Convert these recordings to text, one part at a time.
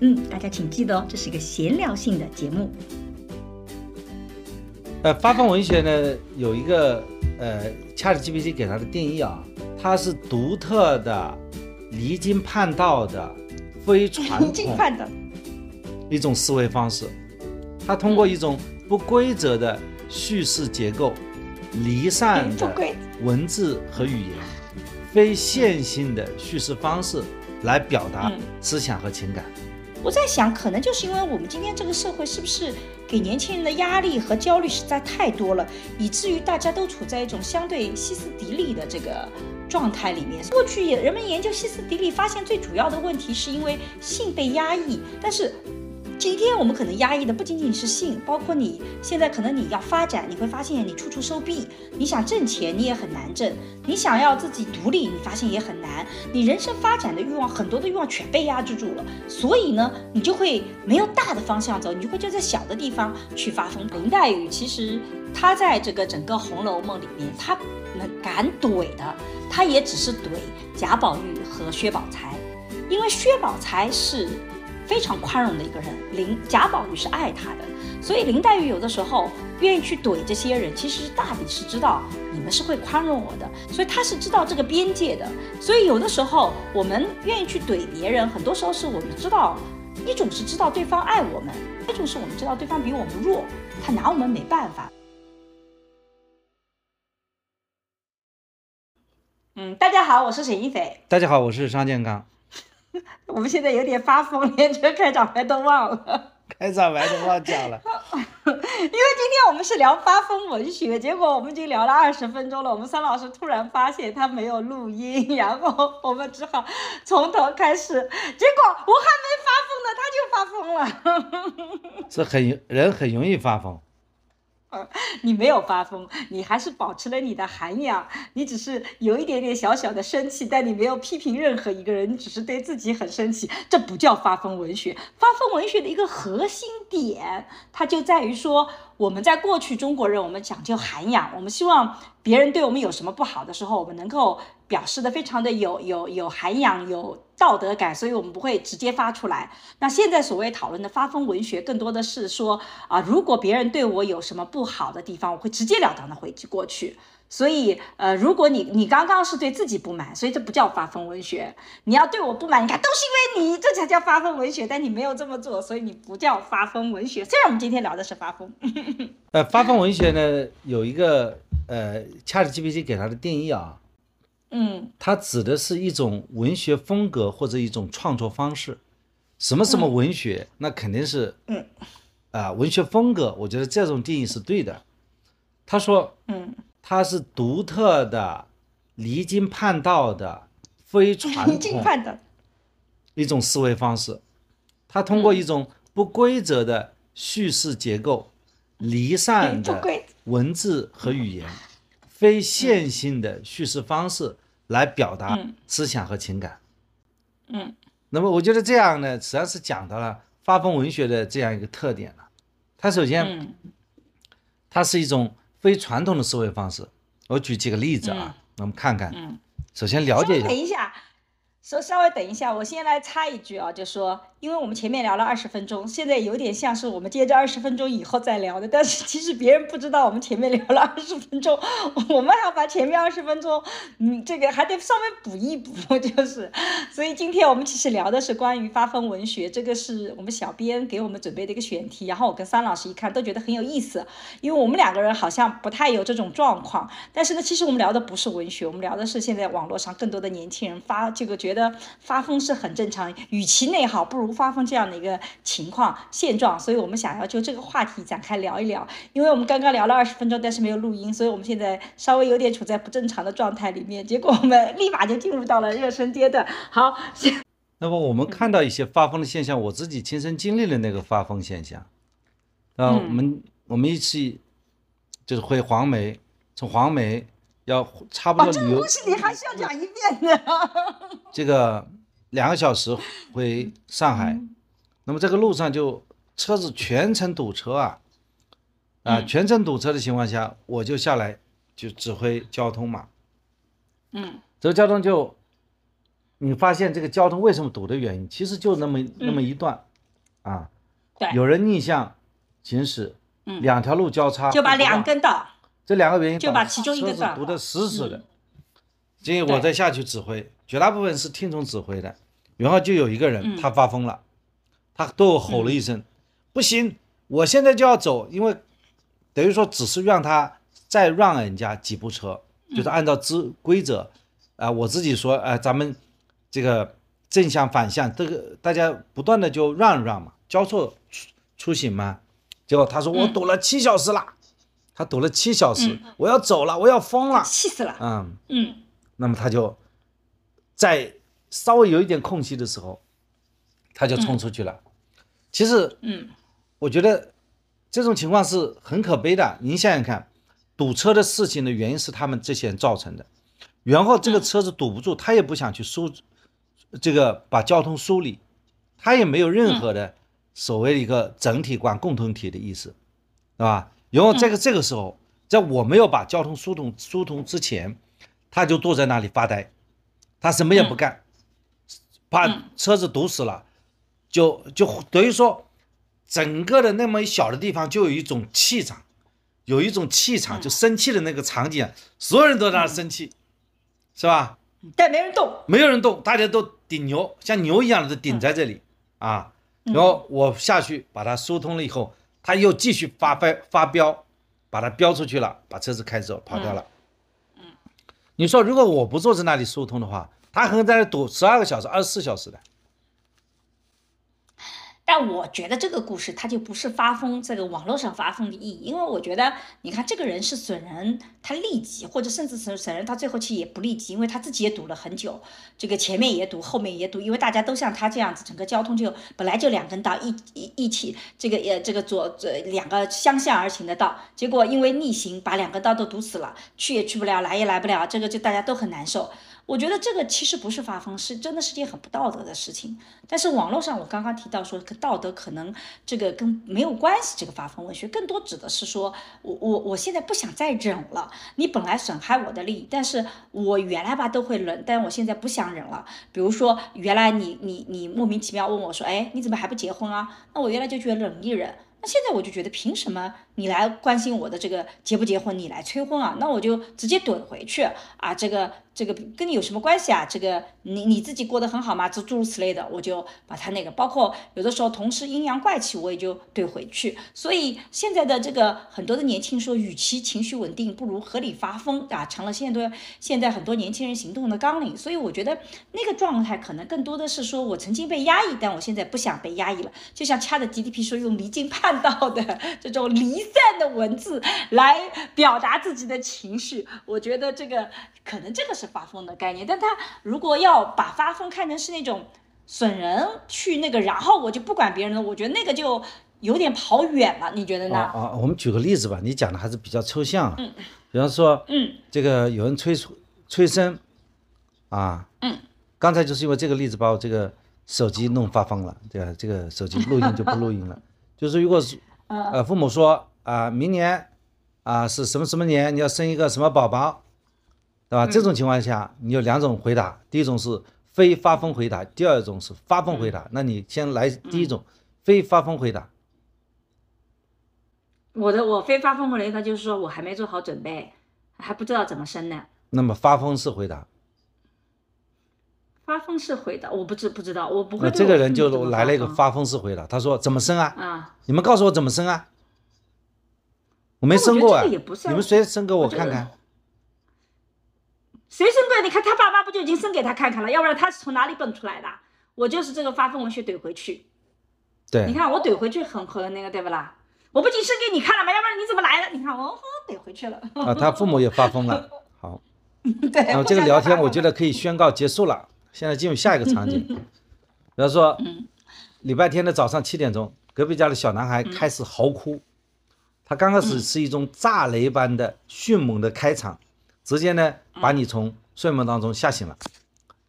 嗯，大家请记得哦，这是一个闲聊性的节目。呃，发疯文学呢有一个呃，ChatGPT 给它的定义啊，它是独特的、离经叛道的。非传统 一种思维方式，它通过一种不规则的叙事结构、离散的文字和语言、非线性的叙事方式来表达思想和情感。我在想，可能就是因为我们今天这个社会是不是给年轻人的压力和焦虑实在太多了，以至于大家都处在一种相对歇斯底里的这个。状态里面，过去人们研究歇斯底里，发现最主要的问题是因为性被压抑。但是今天我们可能压抑的不仅仅是性，包括你现在可能你要发展，你会发现你处处受弊。你想挣钱，你也很难挣；你想要自己独立，你发现也很难。你人生发展的欲望，很多的欲望全被压制住了。所以呢，你就会没有大的方向走，你就会就在小的地方去发疯。林黛玉其实她在这个整个《红楼梦》里面，她能敢怼的。她也只是怼贾宝玉和薛宝钗，因为薛宝钗是非常宽容的一个人，林贾宝玉是爱他的，所以林黛玉有的时候愿意去怼这些人，其实大抵是知道你们是会宽容我的，所以他是知道这个边界的。所以有的时候我们愿意去怼别人，很多时候是我们知道，一种是知道对方爱我们，一种是我们知道对方比我们弱，他拿我们没办法。嗯，大家好，我是沈一斐。大家好，我是商建刚。我们现在有点发疯，连这个开场白都忘了。开场白都忘讲了。因为今天我们是聊发疯文学，结果我们已经聊了二十分钟了。我们三老师突然发现他没有录音，然后我们只好从头开始。结果我还没发疯呢，他就发疯了。是很人很容易发疯。你没有发疯，你还是保持了你的涵养。你只是有一点点小小的生气，但你没有批评任何一个人，你只是对自己很生气。这不叫发疯文学。发疯文学的一个核心点，它就在于说，我们在过去中国人，我们讲究涵养，我们希望别人对我们有什么不好的时候，我们能够表示的非常的有有有涵养有。道德感，所以我们不会直接发出来。那现在所谓讨论的发疯文学，更多的是说啊，如果别人对我有什么不好的地方，我会直截了当的回击过去。所以，呃，如果你你刚刚是对自己不满，所以这不叫发疯文学。你要对我不满，你看都是因为你，这才叫发疯文学。但你没有这么做，所以你不叫发疯文学。虽然我们今天聊的是发疯。呃，发疯文学呢，有一个呃，ChatGPT 给它的定义啊。嗯，它指的是一种文学风格或者一种创作方式。什么什么文学，那肯定是，嗯，啊，文学风格，我觉得这种定义是对的。他说，嗯，它是独特的、离经叛道的、非传统的一种思维方式。它通过一种不规则的叙事结构、离散的文字和语言。非线性的叙事方式来表达思想和情感。嗯，那么我觉得这样呢，实际上是讲到了发疯文学的这样一个特点了。它首先，它是一种非传统的思维方式。我举几个例子啊，我们看看。嗯，首先了解一下。说稍微等一下，我先来插一句啊，就说，因为我们前面聊了二十分钟，现在有点像是我们接着二十分钟以后再聊的，但是其实别人不知道我们前面聊了二十分钟，我们还要把前面二十分钟，嗯，这个还得稍微补一补，就是，所以今天我们其实聊的是关于发疯文学，这个是我们小编给我们准备的一个选题，然后我跟桑老师一看都觉得很有意思，因为我们两个人好像不太有这种状况，但是呢，其实我们聊的不是文学，我们聊的是现在网络上更多的年轻人发这个觉得。发疯是很正常，与其内耗，不如发疯这样的一个情况现状，所以我们想要就这个话题展开聊一聊。因为我们刚刚聊了二十分钟，但是没有录音，所以我们现在稍微有点处在不正常的状态里面。结果我们立马就进入到了热身阶段。好，那么我们看到一些发疯的现象，我自己亲身经历了那个发疯现象。啊，我们我们一起就是回黄梅，从黄梅要差不多这个故事你还是要讲一遍的。这个两个小时回上海，那么这个路上就车子全程堵车啊，啊，全程堵车的情况下，我就下来就指挥交通嘛。嗯，这个交通就，你发现这个交通为什么堵的原因，其实就那么那么一段，啊，对，有人逆向行驶，嗯两条路交叉，就把两根道，这两个原因就把其中一个断了车堵得死死的。所以我再下去指挥，绝大部分是听从指挥的。然后就有一个人嗯他发疯了，他对我吼了一声：“不行，我现在就要走！”因为等于说只是让他再让人家几步车，就是按照之规则啊、我自己说啊、咱们这个正向反向，这个大家不断的就让一让嘛，交错出出行嘛。结果他说我堵了七小时了，他堵了七小时，我要走了，我要疯了。气死了。嗯，嗯那么他就在稍微有一点空隙的时候，他就冲出去了。其实嗯我觉得这种情况是很可悲的。您想想看，堵车的事情的原因是他们这些人造成的，然后这个车子堵不住，他也不想去疏这个把交通梳理，他也没有任何的所谓的一个整体观、共同体的意思，是吧？然后这个这个时候，在我没有把交通疏通疏通之前，他就坐在那里发呆，他什么也不干，把车子堵死了，就就等于说，整个的那么一小的地方就有一种气场，有一种气场，就生气的那个场景，所有人都在那生气，是吧？但没人动。没有人动，大家都顶牛，像牛一样的顶在这里啊。然后我下去把它疏通了以后，他又继续发发发飙，把它飙出去了，把车子开走跑掉了。你说如果我不坐在那里疏通的话，他可能在那堵十二个小时、二十四小时的。但我觉得这个故事它就不是发疯这个网络上发疯的意义，因为我觉得你看这个人是损人，他利己，或者甚至损损人，他最后其实也不利己，因为他自己也堵了很久，这个前面也堵，后面也堵，因为大家都像他这样子，整个交通就本来就两根道一一一起，这个呃这个左左两个相向而行的道，结果因为逆行把两个道都堵死了，去也去不了，来也来不了，这个就大家都很难受。我觉得这个其实不是发疯，是真的是件很不道德的事情。但是网络上我刚刚提到说，道德可能这个跟没有关系。这个发疯文学更多指的是说，我我我现在不想再忍了。你本来损害我的利益，但是我原来吧都会忍，但我现在不想忍了。比如说，原来你你你莫名其妙问我说，哎，你怎么还不结婚啊？那我原来就觉得忍一忍。那现在我就觉得，凭什么你来关心我的这个结不结婚，你来催婚啊？那我就直接怼回去啊！这个这个跟你有什么关系啊？这个你你自己过得很好吗？诸诸如此类的，我就把他那个，包括有的时候同事阴阳怪气，我也就怼回去。所以现在的这个很多的年轻说，与其情绪稳定，不如合理发疯啊，成了现在现在很多年轻人行动的纲领。所以我觉得那个状态可能更多的是说我曾经被压抑，但我现在不想被压抑了。就像掐的 GDP 说，用离经叛道的 这种离散的文字来表达自己的情绪，我觉得这个可能这个是发疯的概念。但他如果要把发疯看成是那种损人去那个，然后我就不管别人了，我觉得那个就有点跑远了，你觉得呢？啊啊，我们举个例子吧，你讲的还是比较抽象啊。嗯。比方说，嗯，这个有人催促催生，啊，嗯，刚才就是因为这个例子把我这个手机弄发疯了，对吧？这个手机录音就不录音了。就是如果是呃父母说啊、明年啊、是什么什么年，你要生一个什么宝宝，对吧？这种情况下，你有两种回答，第一种是非发疯回答，第二种是发疯回答。那你先来第一种，非发疯回答。我的我非发疯回答就是说我还没做好准备，还不知道怎么生呢。那么发疯式回答，发疯式回答，我不知不知道，我不会这个人就来了一个发疯式回答，他说怎么生啊？啊，你们告诉我怎么生啊？我没生过啊，也不算你们谁生给我看看？谁生过？你看他爸妈不就已经生给他看看了？要不然他是从哪里蹦出来的？我就是这个发疯文学怼回去。对你，看我怼回去很很那个对不啦？我不仅生给你看了吗？要不然你怎么来的？你看我哦怼回去了。啊，他父母也发疯了。好，对，那么这个聊天我觉得得可以宣告结束了。现在进入下一个场景，比方说，礼拜天的早上七点钟，隔壁家的小男孩开始嚎哭，他刚开始是一种炸雷般的迅猛的开场，直接呢把你从睡梦当中吓醒了，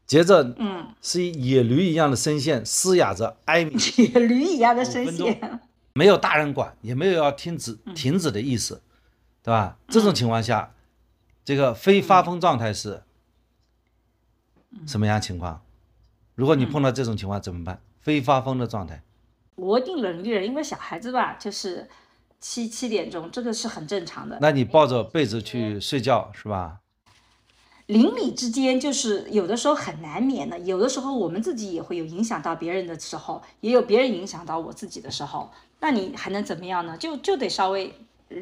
接着，嗯，是野驴一样的声线嘶哑着哀鸣，野驴一样的声线，没有大人管，也没有要停止停止的意思，对吧？这种情况下，这个非发疯状态是什么样情况？如果你碰到这种情况怎么办？非发疯的状态，我一定忍一忍，因为小孩子吧，就是七七点钟，这个是很正常的。那你抱着被子去睡觉是吧？邻里之间就是有的时候很难免的，有的时候我们自己也会有影响到别人的时候，也有别人影响到我自己的时候，那你还能怎么样呢？就就得稍微。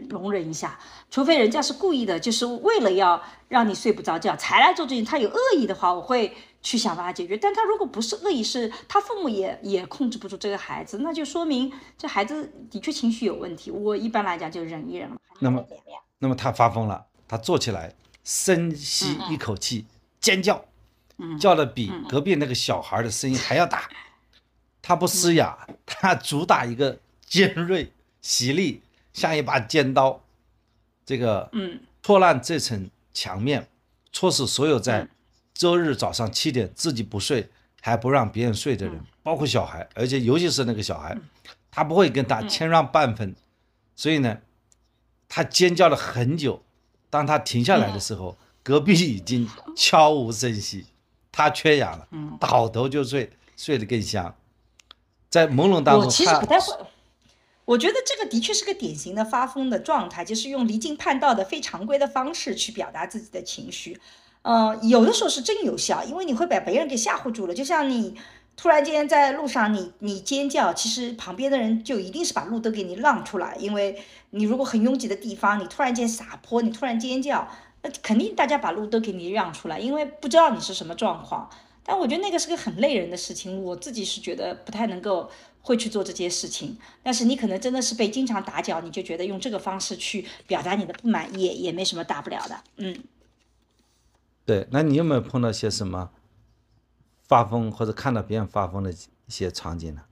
容忍一下，除非人家是故意的，就是为了要让你睡不着觉才来做这件。他有恶意的话，我会去想办法解决。但他如果不是恶意，是他父母也也控制不住这个孩子，那就说明这孩子的确情绪有问题。我一般来讲就忍一忍了。那么，那么他发疯了，他坐起来，深吸一口气，尖叫，叫的比隔壁那个小孩的声音还要大。他不嘶哑，他主打一个尖锐、犀利。像一把尖刀，这个嗯，戳烂这层墙面，戳死所有在周日早上七点自己不睡还不让别人睡的人，包括小孩，而且尤其是那个小孩，他不会跟他谦让半分，所以呢，他尖叫了很久，当他停下来的时候，隔壁已经悄无声息，他缺氧了，倒头就睡，睡得更香，在朦胧当中，他。我觉得这个的确是个典型的发疯的状态，就是用离经叛道的非常规的方式去表达自己的情绪，嗯，有的时候是真有效，因为你会把别人给吓唬住了。就像你突然间在路上，你你尖叫，其实旁边的人就一定是把路都给你让出来，因为你如果很拥挤的地方，你突然间撒泼，你突然尖叫，那肯定大家把路都给你让出来，因为不知道你是什么状况。但我觉得那个是个很累人的事情，我自己是觉得不太能够会去做这些事情。但是你可能真的是被经常打搅，你就觉得用这个方式去表达你的不满也也没什么大不了的。嗯，对，那你有没有碰到些什么发疯或者看到别人发疯的一些场景呢？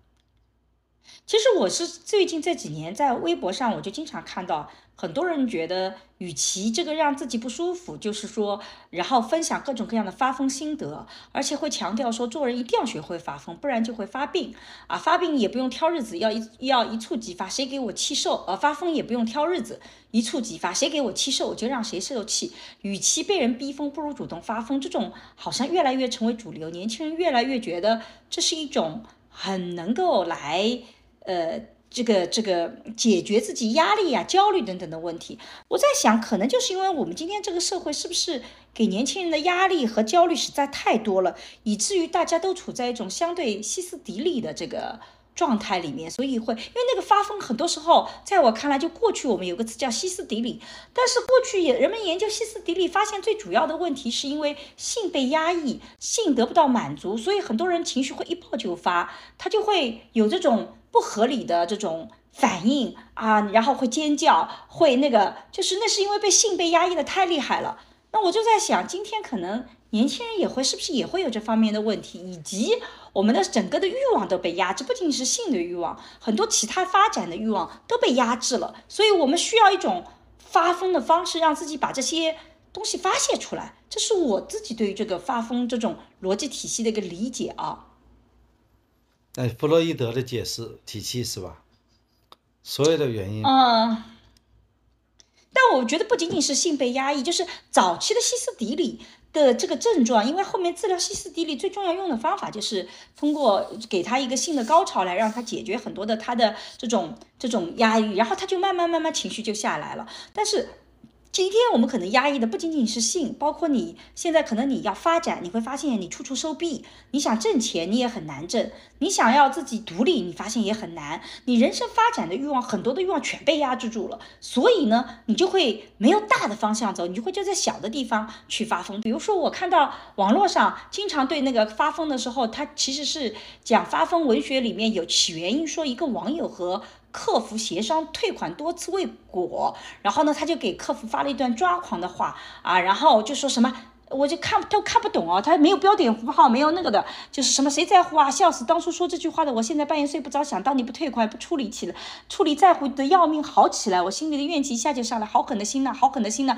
其实我是最近这几年在微博上，我就经常看到。很多人觉得，与其这个让自己不舒服，就是说，然后分享各种各样的发疯心得，而且会强调说，做人一定要学会发疯，不然就会发病啊！发病也不用挑日子，要一要一触即发，谁给我气受？呃，发疯也不用挑日子，一触即发，谁给我气受，我就让谁受气。与其被人逼疯，不如主动发疯。这种好像越来越成为主流，年轻人越来越觉得这是一种很能够来，呃。这个这个解决自己压力呀、焦虑等等的问题，我在想，可能就是因为我们今天这个社会是不是给年轻人的压力和焦虑实在太多了，以至于大家都处在一种相对歇斯底里的这个状态里面，所以会因为那个发疯，很多时候在我看来，就过去我们有个词叫歇斯底里，但是过去也人们研究歇斯底里，发现最主要的问题是因为性被压抑，性得不到满足，所以很多人情绪会一爆就发，他就会有这种。不合理的这种反应啊，然后会尖叫，会那个，就是那是因为被性被压抑的太厉害了。那我就在想，今天可能年轻人也会，是不是也会有这方面的问题，以及我们的整个的欲望都被压制，不仅仅是性的欲望，很多其他发展的欲望都被压制了。所以我们需要一种发疯的方式，让自己把这些东西发泄出来。这是我自己对于这个发疯这种逻辑体系的一个理解啊。哎，弗洛伊德的解释体系是吧？所有的原因。嗯。但我觉得不仅仅是性被压抑，就是早期的歇斯底里的这个症状，因为后面治疗歇斯底里最重要用的方法就是通过给他一个性的高潮来让他解决很多的他的这种这种压抑，然后他就慢慢慢慢情绪就下来了。但是。今天我们可能压抑的不仅仅是性，包括你现在可能你要发展，你会发现你处处收弊，你想挣钱你也很难挣，你想要自己独立，你发现也很难，你人生发展的欲望很多的欲望全被压制住了，所以呢，你就会没有大的方向走，你就会就在小的地方去发疯。比如说我看到网络上经常对那个发疯的时候，他其实是讲发疯文学里面有起源于说一个网友和。客服协商退款多次未果，然后呢，他就给客服发了一段抓狂的话啊，然后就说什么我就看都看不懂哦，他没有标点符号，没有那个的，就是什么谁在乎啊？笑死！当初说这句话的，我现在半夜睡不着，想当你不退款不处理起来，处理在乎的要命，好起来，我心里的怨气一下就上来，好狠的心呐，好狠的心呐，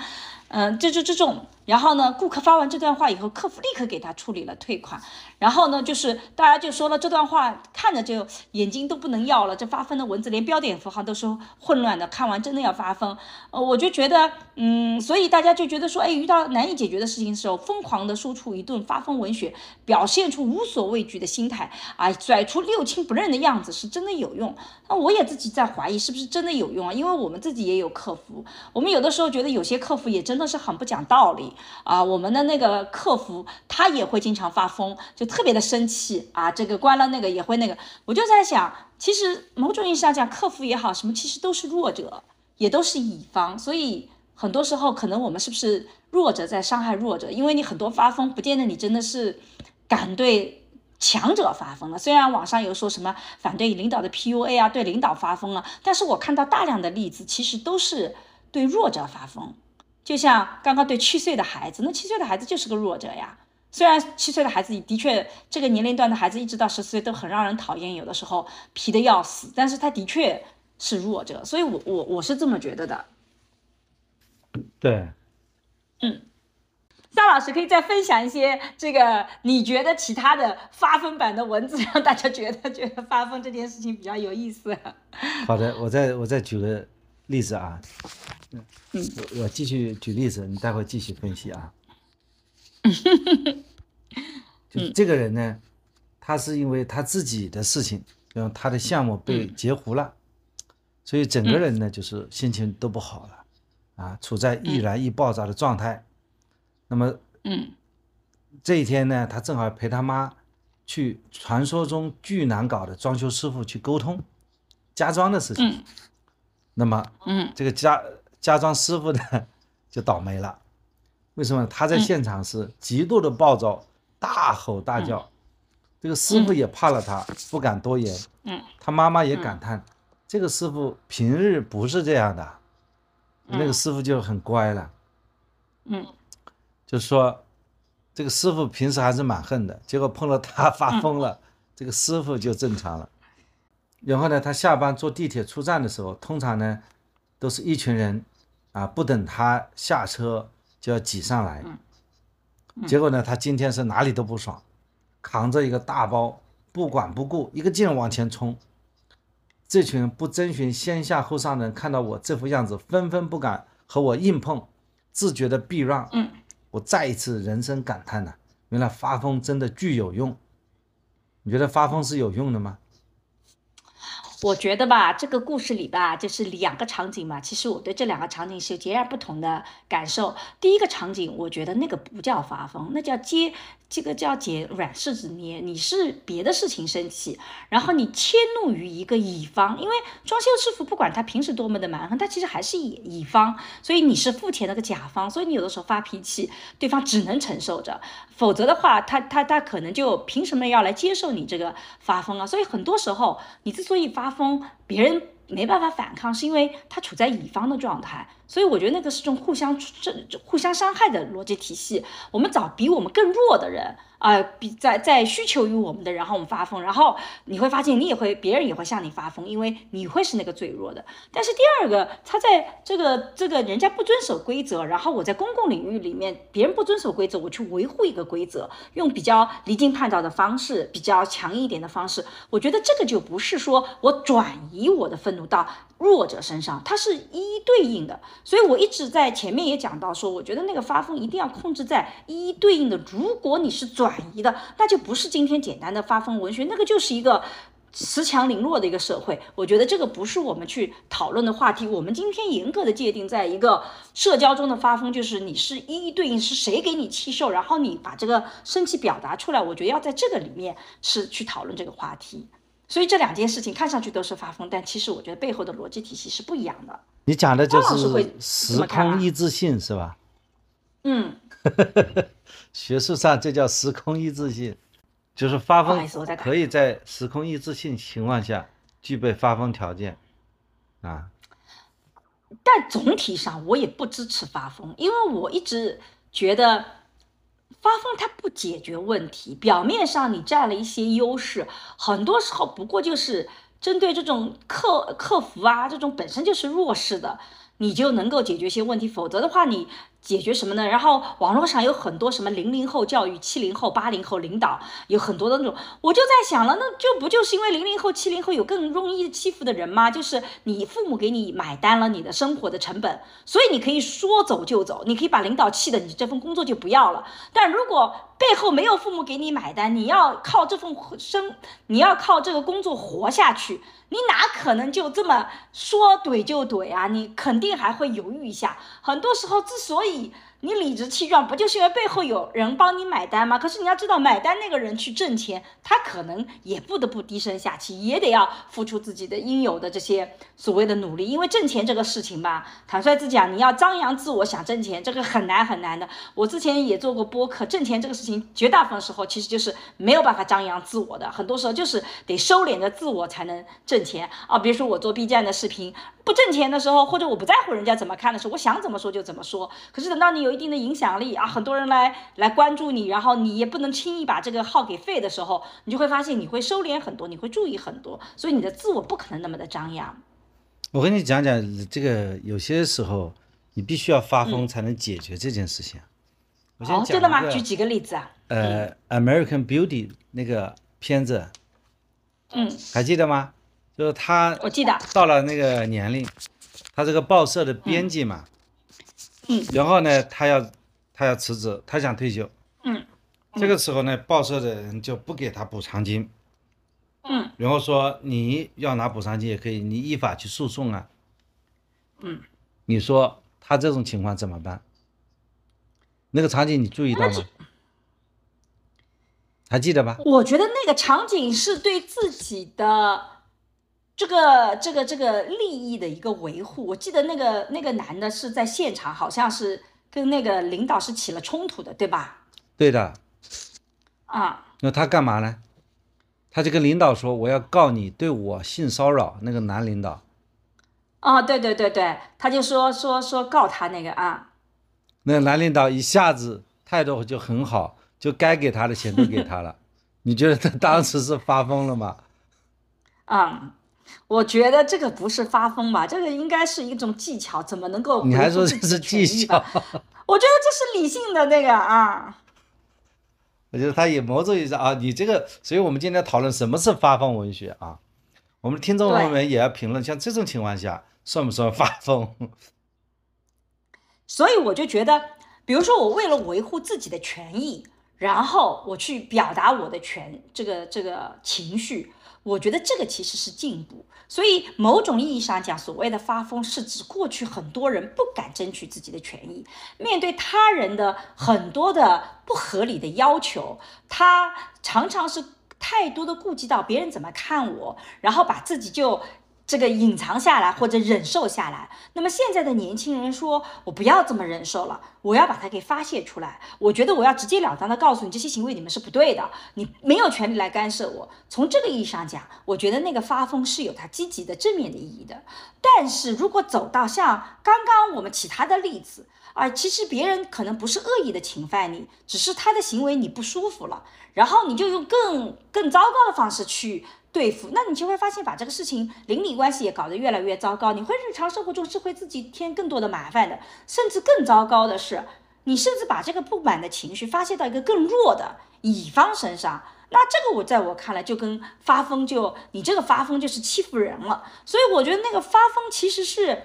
嗯，这这这种。然后呢，顾客发完这段话以后，客服立刻给他处理了退款。然后呢，就是大家就说了这段话，看着就眼睛都不能要了。这发疯的文字连标点符号都是混乱的，看完真的要发疯。呃，我就觉得，嗯，所以大家就觉得说，哎，遇到难以解决的事情的时候，疯狂的输出一顿发疯文学，表现出无所畏惧的心态，啊，甩出六亲不认的样子，是真的有用。那我也自己在怀疑是不是真的有用啊？因为我们自己也有客服，我们有的时候觉得有些客服也真真的是很不讲道理。啊，我们的那个客服他也会经常发疯，就特别的生气啊。这个关了那个也会那个，我就在想，其实某种意义上讲，客服也好，什么其实都是弱者，也都是乙方。所以很多时候可能我们是不是弱者在伤害弱者？因为你很多发疯，不见得你真的是敢对强者发疯了。虽然网上有说什么反对领导的 PUA 啊，对领导发疯了，但是我看到大量的例子，其实都是对弱者发疯。就像刚刚对七岁的孩子，那七岁的孩子就是个弱者呀。虽然七岁的孩子的确，这个年龄段的孩子一直到十四岁都很让人讨厌，有的时候皮的要死，但是他的确是弱者，所以我我我是这么觉得的。对，嗯，张老师可以再分享一些这个你觉得其他的发疯版的文字，让大家觉得觉得发疯这件事情比较有意思。好的，我再我再举个例子啊。嗯，我我继续举例子，你待会继续分析啊。就这个人呢，他是因为他自己的事情，然后他的项目被截胡了，所以整个人呢就是心情都不好了，啊，处在易燃易爆炸的状态。那么，嗯，这一天呢，他正好陪他妈去传说中巨难搞的装修师傅去沟通家装的事情。那么，嗯，这个家。家装师傅呢，就倒霉了。为什么？他在现场是极度的暴躁，大吼大叫。这个师傅也怕了他，不敢多言。嗯，他妈妈也感叹，这个师傅平日不是这样的。那个师傅就很乖了。嗯，就说这个师傅平时还是蛮横的，结果碰到他 发疯了，这个师傅就正常了。然后呢，他下班坐地铁出站的时候，通常呢。都是一群人，啊，不等他下车就要挤上来，结果呢，他今天是哪里都不爽，扛着一个大包，不管不顾，一个劲往前冲。这群不遵循先下后上的人看到我这副样子，纷纷不敢和我硬碰，自觉的避让。嗯，我再一次人生感叹呐，原来发疯真的巨有用。你觉得发疯是有用的吗？我觉得吧，这个故事里吧，就是两个场景嘛。其实我对这两个场景是有截然不同的感受。第一个场景，我觉得那个不叫发疯，那叫接。这个叫解软柿子捏，你是别的事情生气，然后你迁怒于一个乙方，因为装修师傅不管他平时多么的蛮横，他其实还是乙乙方，所以你是付钱那个甲方，所以你有的时候发脾气，对方只能承受着，否则的话，他他他可能就凭什么要来接受你这个发疯啊？所以很多时候，你之所以发发疯，别人。没办法反抗，是因为他处在乙方的状态，所以我觉得那个是种互相这互相伤害的逻辑体系。我们找比我们更弱的人。啊，比在在需求于我们的，然后我们发疯，然后你会发现你也会，别人也会向你发疯，因为你会是那个最弱的。但是第二个，他在这个这个人家不遵守规则，然后我在公共领域里面，别人不遵守规则，我去维护一个规则，用比较离经叛道的方式，比较强硬一点的方式，我觉得这个就不是说我转移我的愤怒到弱者身上，它是一一对应的。所以我一直在前面也讲到说，我觉得那个发疯一定要控制在一一对应的。如果你是转移的那就不是今天简单的发疯文学，那个就是一个恃强凌弱的一个社会。我觉得这个不是我们去讨论的话题。我们今天严格的界定，在一个社交中的发疯，就是你是一一对应是谁给你气受，然后你把这个生气表达出来。我觉得要在这个里面是去讨论这个话题。所以这两件事情看上去都是发疯，但其实我觉得背后的逻辑体系是不一样的。你讲的就是时空一致性，是吧？嗯。学术上这叫时空一致性，就是发疯可以在时空一致性情况下具备发疯条件，啊。但总体上我也不支持发疯，因为我一直觉得发疯它不解决问题，表面上你占了一些优势，很多时候不过就是针对这种客客服啊，这种本身就是弱势的，你就能够解决一些问题，否则的话你。解决什么呢？然后网络上有很多什么零零后教育、七零后、八零后领导，有很多的那种，我就在想了，那就不就是因为零零后、七零后有更容易欺负的人吗？就是你父母给你买单了你的生活的成本，所以你可以说走就走，你可以把领导气的，你这份工作就不要了。但如果背后没有父母给你买单，你要靠这份生，你要靠这个工作活下去，你哪可能就这么说怼就怼啊？你肯定还会犹豫一下。很多时候之所以 Oi! 你理直气壮，不就是因为背后有人帮你买单吗？可是你要知道，买单那个人去挣钱，他可能也不得不低声下气，也得要付出自己的应有的这些所谓的努力。因为挣钱这个事情吧，坦率之讲，你要张扬自我想挣钱，这个很难很难的。我之前也做过播客，挣钱这个事情，绝大部分时候其实就是没有办法张扬自我的，很多时候就是得收敛着自我才能挣钱啊。比如说我做 B 站的视频。不挣钱的时候，或者我不在乎人家怎么看的时候，我想怎么说就怎么说。可是等到你有一定的影响力啊，很多人来来关注你，然后你也不能轻易把这个号给废的时候，你就会发现你会收敛很多，你会注意很多，所以你的自我不可能那么的张扬。我跟你讲讲这个，有些时候你必须要发疯才能解决这件事情。哦，真的吗？举几个例子啊？呃，《American Beauty》那个片子，嗯，还记得吗？就是他，我记得到了那个年龄，他这个报社的编辑嘛，嗯，然后呢，他要他要辞职，他想退休，嗯，这个时候呢，报社的人就不给他补偿金，嗯，然后说你要拿补偿金也可以，你依法去诉讼啊，嗯，你说他这种情况怎么办？那个场景你注意到吗？还记得吧？我觉得那个场景是对自己的。这个这个这个利益的一个维护，我记得那个那个男的是在现场，好像是跟那个领导是起了冲突的，对吧？对的。啊。那他干嘛呢？他就跟领导说：“我要告你对我性骚扰。”那个男领导。哦，对对对对，他就说说说告他那个啊。那个男领导一下子态度就很好，就该给他的钱都给他了。你觉得他当时是发疯了吗？啊。我觉得这个不是发疯吧，这个应该是一种技巧，怎么能够？你还说这是技巧？我觉得这是理性的那个啊。我觉得他也某种意思啊，你这个，所以我们今天讨论什么是发疯文学啊？我们听众朋友们也要评论，像这种情况下算不算发疯？所以我就觉得，比如说我为了维护自己的权益，然后我去表达我的权，这个这个情绪。我觉得这个其实是进步，所以某种意义上讲，所谓的发疯是指过去很多人不敢争取自己的权益，面对他人的很多的不合理的要求，他常常是太多的顾及到别人怎么看我，然后把自己就。这个隐藏下来或者忍受下来，那么现在的年轻人说：“我不要这么忍受了，我要把它给发泄出来。我觉得我要直截了当的告诉你，这些行为你们是不对的，你没有权利来干涉我。”从这个意义上讲，我觉得那个发疯是有它积极的正面的意义的。但是如果走到像刚刚我们其他的例子啊，其实别人可能不是恶意的侵犯你，只是他的行为你不舒服了，然后你就用更更糟糕的方式去。对付，那你就会发现把这个事情邻里关系也搞得越来越糟糕。你会日常生活中是会自己添更多的麻烦的，甚至更糟糕的是，你甚至把这个不满的情绪发泄到一个更弱的乙方身上。那这个我在我看来就跟发疯就你这个发疯就是欺负人了。所以我觉得那个发疯其实是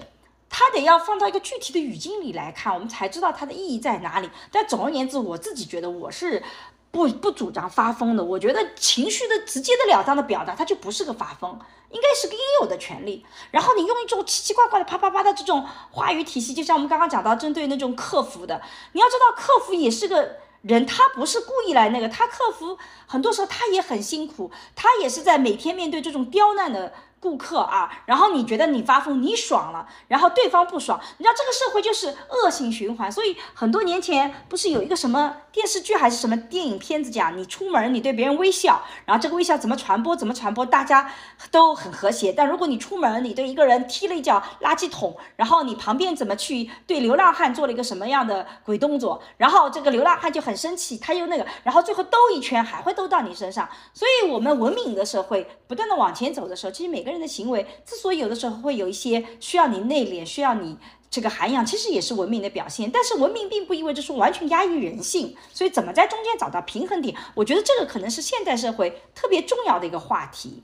他得要放到一个具体的语境里来看，我们才知道它的意义在哪里。但总而言之，我自己觉得我是。不不主张发疯的，我觉得情绪的直接的了当的表达，它就不是个发疯，应该是个应有的权利。然后你用一种奇奇怪怪的啪啪啪的这种话语体系，就像我们刚刚讲到，针对那种客服的，你要知道客服也是个人，他不是故意来那个，他客服很多时候他也很辛苦，他也是在每天面对这种刁难的顾客啊，然后你觉得你发疯，你爽了，然后对方不爽，你知道这个社会就是恶性循环。所以很多年前不是有一个什么电视剧还是什么电影片子讲，你出门你对别人微笑，然后这个微笑怎么传播怎么传播，大家都很和谐。但如果你出门你对一个人踢了一脚垃圾桶，然后你旁边怎么去对流浪汉做了一个什么样的鬼动作，然后这个流浪汉就很生气，他又那个，然后最后兜一圈还会兜到你身上。所以我们文明的社会不断的往前走的时候，其实每个人的行为之所以有的时候会有一些需要你内敛，需要你这个涵养，其实也是文明的表现。但是文明并不意味着说完全压抑人性，所以怎么在中间找到平衡点，我觉得这个可能是现代社会特别重要的一个话题。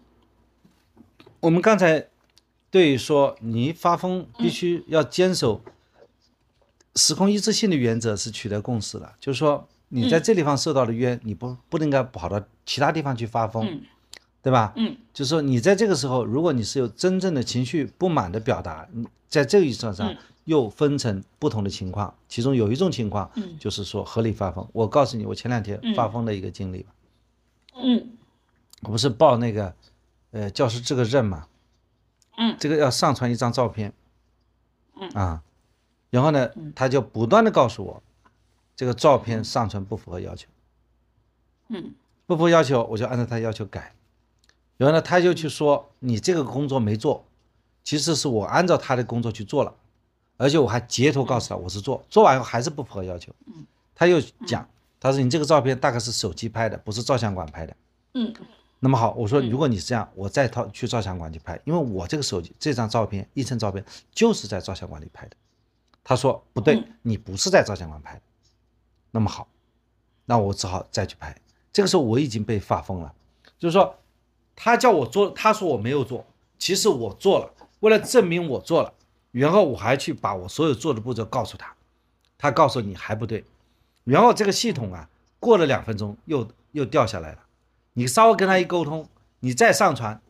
我们刚才对于说你发疯必须要坚守时空一致性的原则是取得共识了，就是说你在这地方受到了冤，你不不能该跑到其他地方去发疯。对吧？嗯，就是说你在这个时候，如果你是有真正的情绪不满的表达，你在这个意义上上又分成不同的情况，其中有一种情况，嗯，就是说合理发疯。我告诉你，我前两天发疯的一个经历吧。嗯，我不是报那个，呃，教师资格证嘛。嗯，这个要上传一张照片。嗯啊，然后呢，他就不断的告诉我，这个照片上传不符合要求。嗯，不符合要求，我就按照他要求改。然后呢，他就去说你这个工作没做，其实是我按照他的工作去做了，而且我还截图告诉他我是做，做完以后还是不符合要求。嗯，他又讲，他说你这个照片大概是手机拍的，不是照相馆拍的。嗯，那么好，我说如果你是这样，我再套去照相馆去拍，因为我这个手机这张照片一层照片就是在照相馆里拍的。他说不对，你不是在照相馆拍的。那么好，那我只好再去拍。这个时候我已经被发疯了，就是说。他叫我做，他说我没有做，其实我做了。为了证明我做了，然后我还去把我所有做的步骤告诉他，他告诉你还不对，然后这个系统啊，过了两分钟又又掉下来了。你稍微跟他一沟通，你再上传，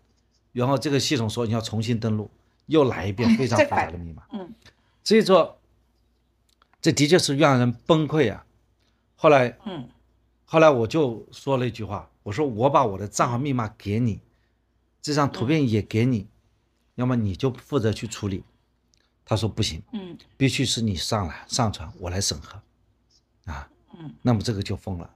然后这个系统说你要重新登录，又来一遍非常复杂的密码。嗯，所以说，这的确是让人崩溃啊。后来，嗯，后来我就说了一句话。我说我把我的账号密码给你，这张图片也给你，要么你就负责去处理。他说不行，嗯，必须是你上来上传，我来审核，啊，嗯，那么这个就疯了。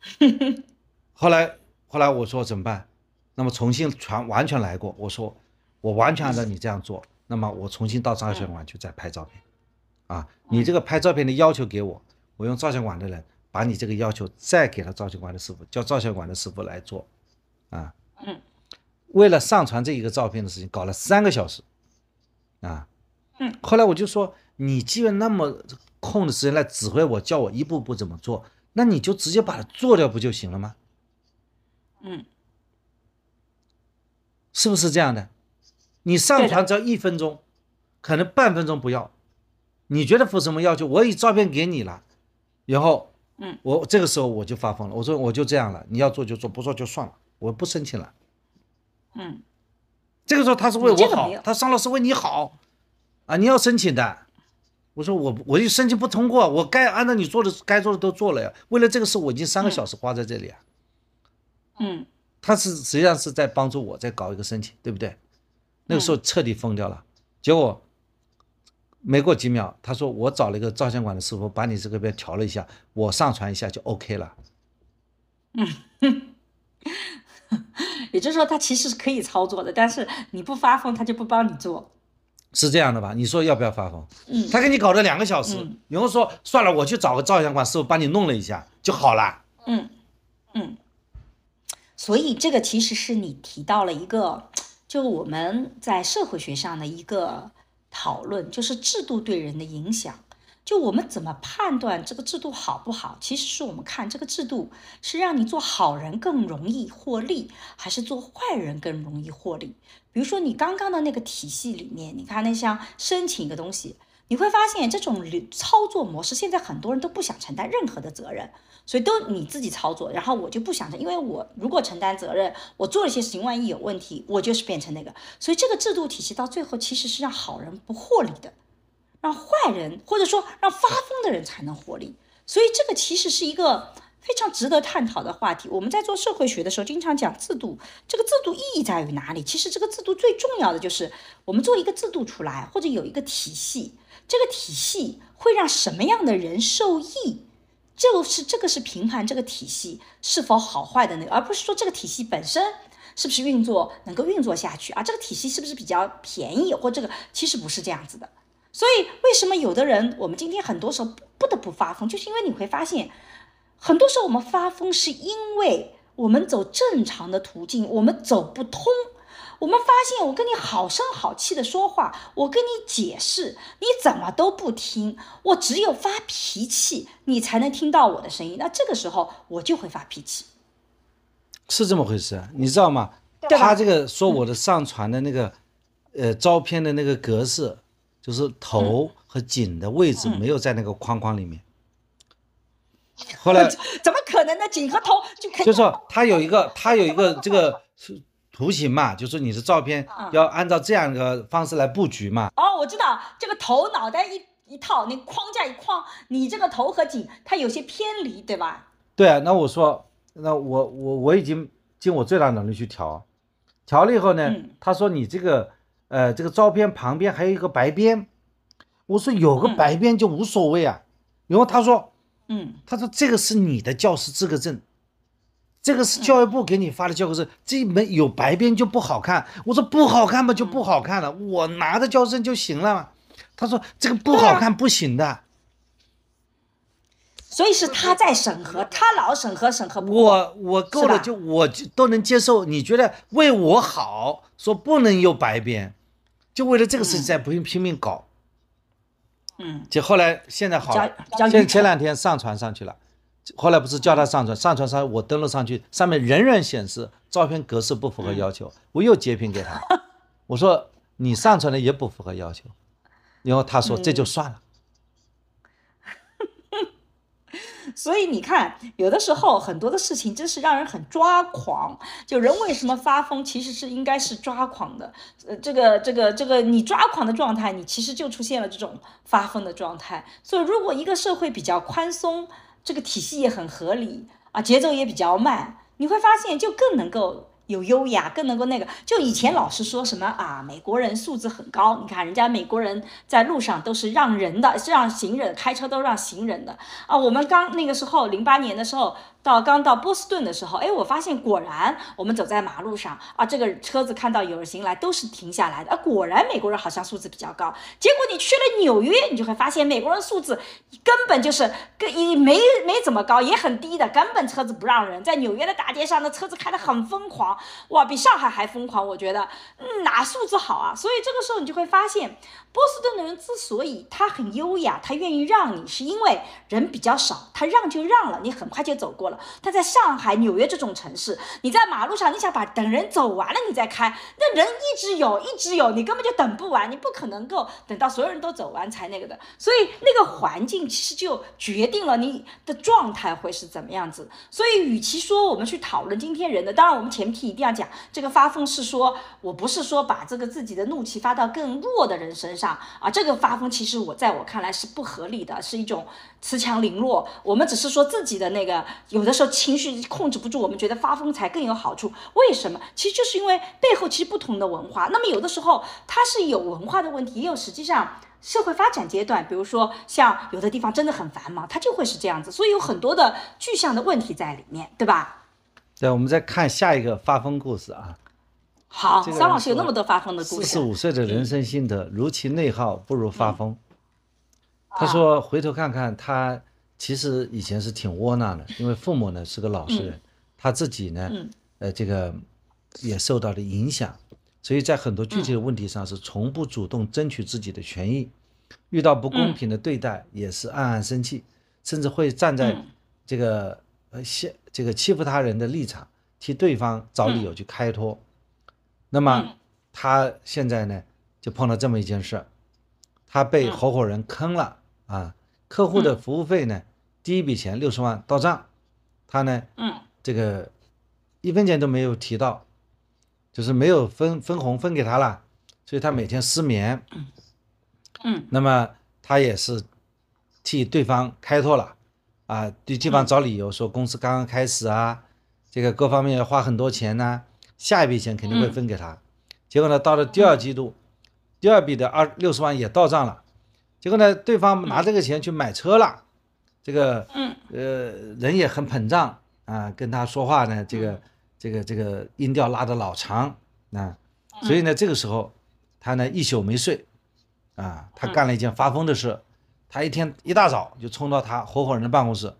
后来后来我说怎么办？那么重新传完全来过。我说我完全按照你这样做，那么我重新到照相馆去再拍照片，啊，你这个拍照片的要求给我，我用照相馆的人。把你这个要求再给了照相馆的师傅，叫照相馆的师傅来做，啊，嗯，为了上传这一个照片的事情，搞了三个小时，啊，嗯，后来我就说，你既然那么空的时间来指挥我，叫我一步步怎么做，那你就直接把它做掉不就行了吗？嗯，是不是这样的？你上传只要一分钟，可能半分钟不要，你觉得符合什么要求？我以照片给你了，然后。嗯，我这个时候我就发疯了，我说我就这样了，你要做就做，不做就算了，我不申请了。嗯，这个时候他是为我好，他上了是为你好，啊，你要申请的。我说我我就申请不通过，我该按照你做的该做的都做了呀。为了这个事，我已经三个小时花在这里啊。嗯，他是实际上是在帮助我在搞一个申请，对不对？那个时候彻底疯掉了，结果。没过几秒，他说我找了一个照相馆的师傅，把你这个边调了一下，我上传一下就 OK 了。嗯，也就是说他其实是可以操作的，但是你不发疯，他就不帮你做。是这样的吧？你说要不要发疯？嗯，他给你搞了两个小时，然后说算了，我去找个照相馆师傅帮你弄了一下就好了。嗯嗯，所以这个其实是你提到了一个，就我们在社会学上的一个。讨论就是制度对人的影响，就我们怎么判断这个制度好不好？其实是我们看这个制度是让你做好人更容易获利，还是做坏人更容易获利？比如说你刚刚的那个体系里面，你看那像申请一个东西，你会发现这种操作模式，现在很多人都不想承担任何的责任。所以都你自己操作，然后我就不想着，因为我如果承担责任，我做了一些事情，万一有问题，我就是变成那个。所以这个制度体系到最后其实是让好人不获利的，让坏人或者说让发疯的人才能获利。所以这个其实是一个非常值得探讨的话题。我们在做社会学的时候，经常讲制度，这个制度意义在于哪里？其实这个制度最重要的就是我们做一个制度出来，或者有一个体系，这个体系会让什么样的人受益？就是这个是评判这个体系是否好坏的那个，而不是说这个体系本身是不是运作能够运作下去啊？这个体系是不是比较便宜？或这个其实不是这样子的。所以为什么有的人我们今天很多时候不得不发疯，就是因为你会发现，很多时候我们发疯是因为我们走正常的途径我们走不通。我们发现，我跟你好声好气的说话，我跟你解释，你怎么都不听。我只有发脾气，你才能听到我的声音。那这个时候，我就会发脾气。是这么回事，你知道吗？他这个说我的上传的那个，呃，照片的那个格式，就是头和颈的位置没有在那个框框里面。后来 怎么可能呢？颈和头就可以。就说他有一个，他有一个这个是。图形嘛，就是你的照片要按照这样一个方式来布局嘛。哦，我知道这个头脑袋一一套，你框架一框，你这个头和颈它有些偏离，对吧？对啊，那我说，那我我我已经尽我最大能力去调，调了以后呢，他说你这个呃这个照片旁边还有一个白边，我说有个白边就无所谓啊，然后他说，嗯，他说这个是你的教师资格证。这个是教育部给你发的教科书，这门有白边就不好看。我说不好看嘛，就不好看了，我拿着教师证就行了嘛。他说这个不好看不行的，所以是他在审核，他老审核审核。我我够了，就我就都能接受。你觉得为我好，说不能有白边，就为了这个事情在不用拼命搞。嗯，就后来现在好了，前前两天上传上去了。后来不是叫他上传，上传上我登录上去，上面仍然显示照片格式不符合要求，我又截屏给他，我说你上传的也不符合要求，然后他说这就算了。所以你看，有的时候很多的事情真是让人很抓狂。就人为什么发疯，其实是应该是抓狂的。呃，这个这个这个，你抓狂的状态，你其实就出现了这种发疯的状态。所以如果一个社会比较宽松，这个体系也很合理啊，节奏也比较慢，你会发现就更能够。有优雅，更能够那个。就以前老是说什么啊，美国人素质很高。你看人家美国人在路上都是让人的，是让行人开车都让行人的啊。我们刚那个时候，零八年的时候。到刚到波士顿的时候，哎，我发现果然我们走在马路上啊，这个车子看到有人行来都是停下来的啊。果然美国人好像素质比较高。结果你去了纽约，你就会发现美国人素质根本就是跟一没没怎么高，也很低的，根本车子不让人。在纽约的大街上，那车子开得很疯狂，哇，比上海还疯狂。我觉得哪素质好啊？所以这个时候你就会发现，波士顿的人之所以他很优雅，他愿意让你，是因为人比较少，他让就让了，你很快就走过了。他在上海、纽约这种城市，你在马路上，你想把等人走完了你再开，那人一直有，一直有，你根本就等不完，你不可能够等到所有人都走完才那个的。所以那个环境其实就决定了你的状态会是怎么样子。所以与其说我们去讨论今天人的，当然我们前提一定要讲这个发疯是说我不是说把这个自己的怒气发到更弱的人身上啊，这个发疯其实我在我看来是不合理的，是一种。恃强凌弱，我们只是说自己的那个，有的时候情绪控制不住，我们觉得发疯才更有好处。为什么？其实就是因为背后其实不同的文化。那么有的时候它是有文化的问题，也有实际上社会发展阶段。比如说像有的地方真的很繁忙，它就会是这样子。所以有很多的具象的问题在里面，对吧？对，我们再看下一个发疯故事啊。好，桑老师有那么多发疯的故事。四十五岁的人生心得：如其内耗，不如发疯。他说：“回头看看，他其实以前是挺窝囊的，因为父母呢是个老实人，他自己呢，呃，这个也受到了影响，所以在很多具体的问题上是从不主动争取自己的权益，遇到不公平的对待也是暗暗生气，甚至会站在这个呃欺这个欺负他人的立场，替对方找理由去开脱。那么他现在呢，就碰到这么一件事，他被合伙人坑了。”啊，客户的服务费呢？第一笔钱六十万到账，他呢，嗯，这个一分钱都没有提到，就是没有分分红分给他了，所以他每天失眠，嗯，那么他也是替对方开脱了，啊，对对方找理由说公司刚刚开始啊，这个各方面要花很多钱呢，下一笔钱肯定会分给他。结果呢，到了第二季度，第二笔的二六十万也到账了。结果呢，对方拿这个钱去买车了，这个呃人也很膨胀啊，跟他说话呢，这个这个这个音调拉的老长啊，所以呢，这个时候他呢一宿没睡啊，他干了一件发疯的事。他一天一大早就冲到他合伙人的办公室，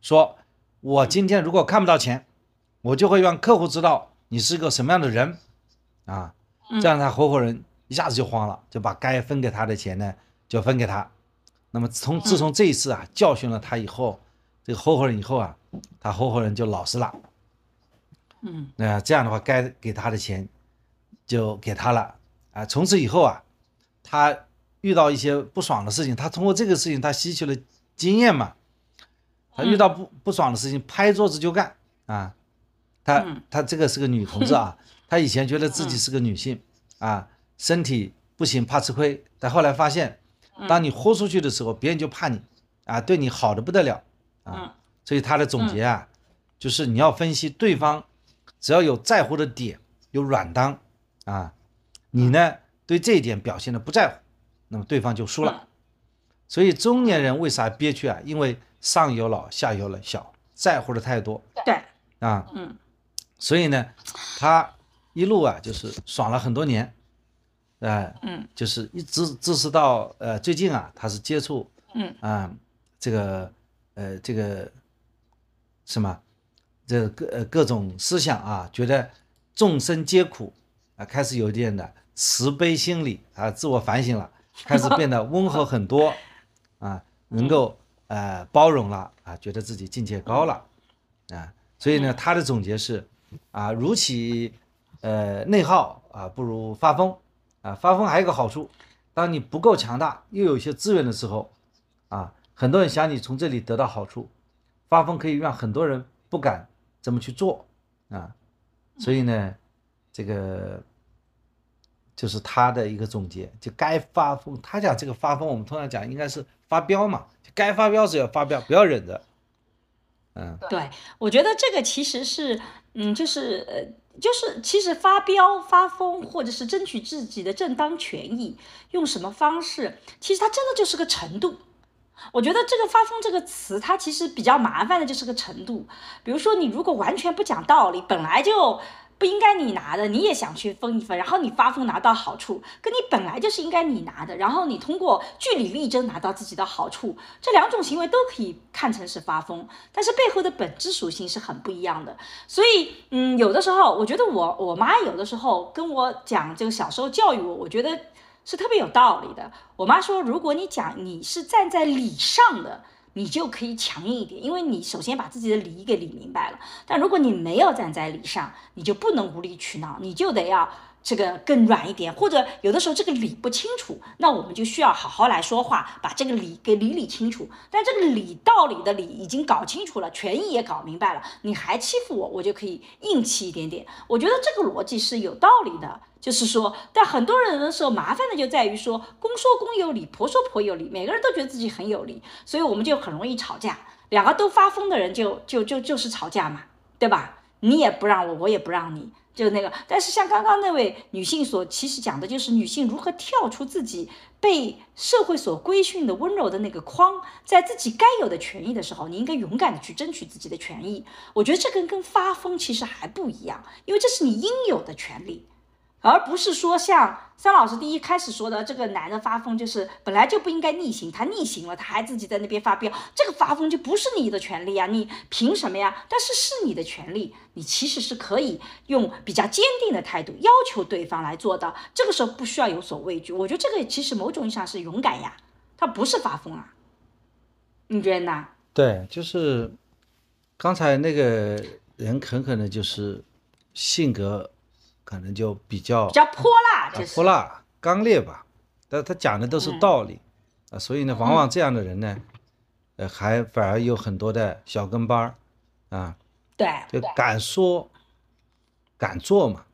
说：“我今天如果看不到钱，我就会让客户知道你是个什么样的人，啊，这样他合伙人一下子就慌了，就把该分给他的钱呢就分给他。那么从自从这一次啊教训了他以后，这个合伙人以后啊，他合伙人就老实了，嗯，那这样的话该给他的钱就给他了啊，从此以后啊，他。”遇到一些不爽的事情，他通过这个事情，他吸取了经验嘛。他遇到不不爽的事情，拍桌子就干啊。他他这个是个女同志啊，她以前觉得自己是个女性啊，身体不行怕吃亏，但后来发现，当你豁出去的时候，别人就怕你啊，对你好的不得了啊。所以他的总结啊，就是你要分析对方，只要有在乎的点，有软当啊，你呢对这一点表现的不在乎。那么对方就输了，所以中年人为啥憋屈啊？因为上有老下有小，在乎的太多。对啊，嗯，所以呢，他一路啊就是爽了很多年，呃，嗯，就是一直支持到呃最近啊，他是接触，嗯啊这个呃这个什么这各呃各种思想啊，觉得众生皆苦啊，开始有点的慈悲心理啊，自我反省了。开始变得温和很多，啊，能够呃包容了啊，觉得自己境界高了，啊，所以呢，他的总结是，啊，如其呃内耗啊，不如发疯，啊，发疯还有一个好处，当你不够强大又有一些资源的时候，啊，很多人想你从这里得到好处，发疯可以让很多人不敢这么去做，啊，所以呢，这个。就是他的一个总结，就该发疯。他讲这个发疯，我们通常讲应该是发飙嘛，该发飙时要发飙，不要忍着。嗯，对，我觉得这个其实是，嗯，就是呃，就是其实发飙、发疯，或者是争取自己的正当权益，用什么方式，其实它真的就是个程度。我觉得这个“发疯”这个词，它其实比较麻烦的就是个程度。比如说，你如果完全不讲道理，本来就。不应该你拿的，你也想去分一分，然后你发疯拿到好处，跟你本来就是应该你拿的，然后你通过据理力争拿到自己的好处，这两种行为都可以看成是发疯，但是背后的本质属性是很不一样的。所以，嗯，有的时候我觉得我我妈有的时候跟我讲这个小时候教育我，我觉得是特别有道理的。我妈说，如果你讲你是站在理上的。你就可以强硬一点，因为你首先把自己的理给理明白了。但如果你没有站在理上，你就不能无理取闹，你就得要这个更软一点。或者有的时候这个理不清楚，那我们就需要好好来说话，把这个理给理理清楚。但这个理道理的理已经搞清楚了，权益也搞明白了，你还欺负我，我就可以硬气一点点。我觉得这个逻辑是有道理的。就是说，但很多人的时候麻烦的就在于说，公说公有理，婆说婆有理，每个人都觉得自己很有理，所以我们就很容易吵架。两个都发疯的人就就就就是吵架嘛，对吧？你也不让我，我也不让你，就那个。但是像刚刚那位女性所其实讲的就是女性如何跳出自己被社会所规训的温柔的那个框，在自己该有的权益的时候，你应该勇敢的去争取自己的权益。我觉得这跟跟发疯其实还不一样，因为这是你应有的权利。而不是说像三老师第一开始说的，这个男的发疯就是本来就不应该逆行，他逆行了，他还自己在那边发飙，这个发疯就不是你的权利啊，你凭什么呀？但是是你的权利，你其实是可以用比较坚定的态度要求对方来做到，这个时候不需要有所畏惧。我觉得这个其实某种意义上是勇敢呀，他不是发疯啊，你觉得呢？对，就是刚才那个人很可能就是性格。可能就比较比较泼辣，就是泼辣、刚烈吧。但他讲的都是道理啊，所以呢，往往这样的人呢，呃，还反而有很多的小跟班儿啊。对，就敢说敢做嘛。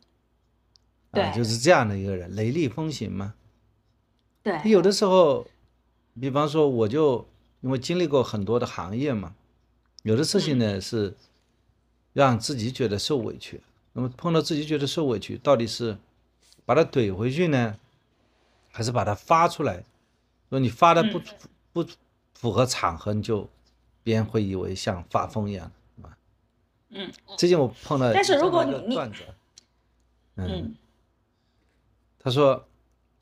对，就是这样的一个人，雷厉风行嘛。对，有的时候，比方说，我就因为经历过很多的行业嘛，有的事情呢是让自己觉得受委屈，那么碰到自己觉得受委屈，到底是把它怼回去呢，还是把它发出来？说你发的不不符合场合，你就别人会以为像发疯一样，是吧？嗯，最近我碰到但是如果你这么一个段子，嗯，他说，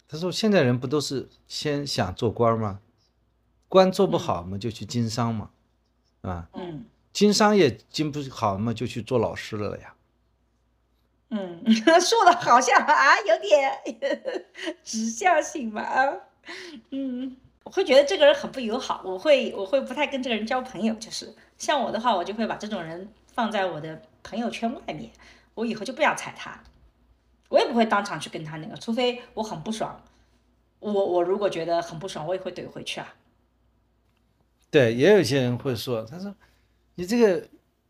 他说现在人不都是先想做官吗？官做不好嘛，就去经商嘛，啊，嗯经商也经不好嘛，就去做老师了呀。嗯，说的好像啊有点 指向性嘛啊，嗯，我会觉得这个人很不友好，我会我会不太跟这个人交朋友，就是像我的话，我就会把这种人放在我的朋友圈外面，我以后就不要睬他，我也不会当场去跟他那个，除非我很不爽，我我如果觉得很不爽，我也会怼回去啊。对，也有些人会说，他说你这个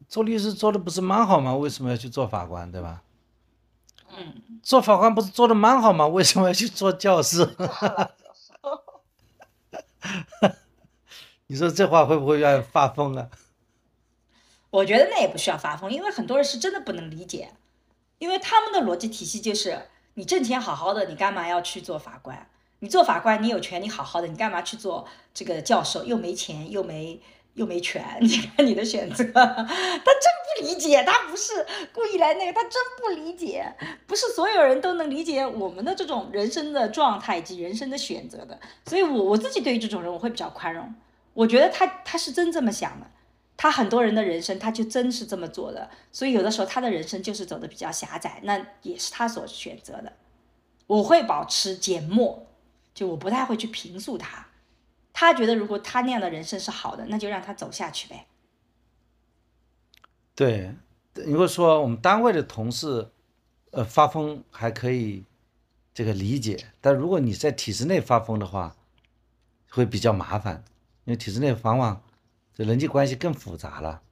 做律师做的不是蛮好吗？为什么要去做法官，对吧？嗯，做法官不是做的蛮好吗？为什么要去做教师？你说这话会不会让人发疯啊？我觉得那也不需要发疯，因为很多人是真的不能理解，因为他们的逻辑体系就是你挣钱好好的，你干嘛要去做法官？你做法官，你有权，你好好的，你干嘛去做这个教授？又没钱，又没又没权，你看你的选择，他真不理解，他不是故意来那个，他真不理解，不是所有人都能理解我们的这种人生的状态以及人生的选择的，所以我我自己对于这种人我会比较宽容，我觉得他他是真这么想的。他很多人的人生，他就真是这么做的，所以有的时候他的人生就是走的比较狭窄，那也是他所选择的。我会保持缄默，就我不太会去评述他。他觉得如果他那样的人生是好的，那就让他走下去呗。对，如果说我们单位的同事，呃，发疯还可以这个理解，但如果你在体制内发疯的话，会比较麻烦，因为体制内往往这人际关系更复杂了。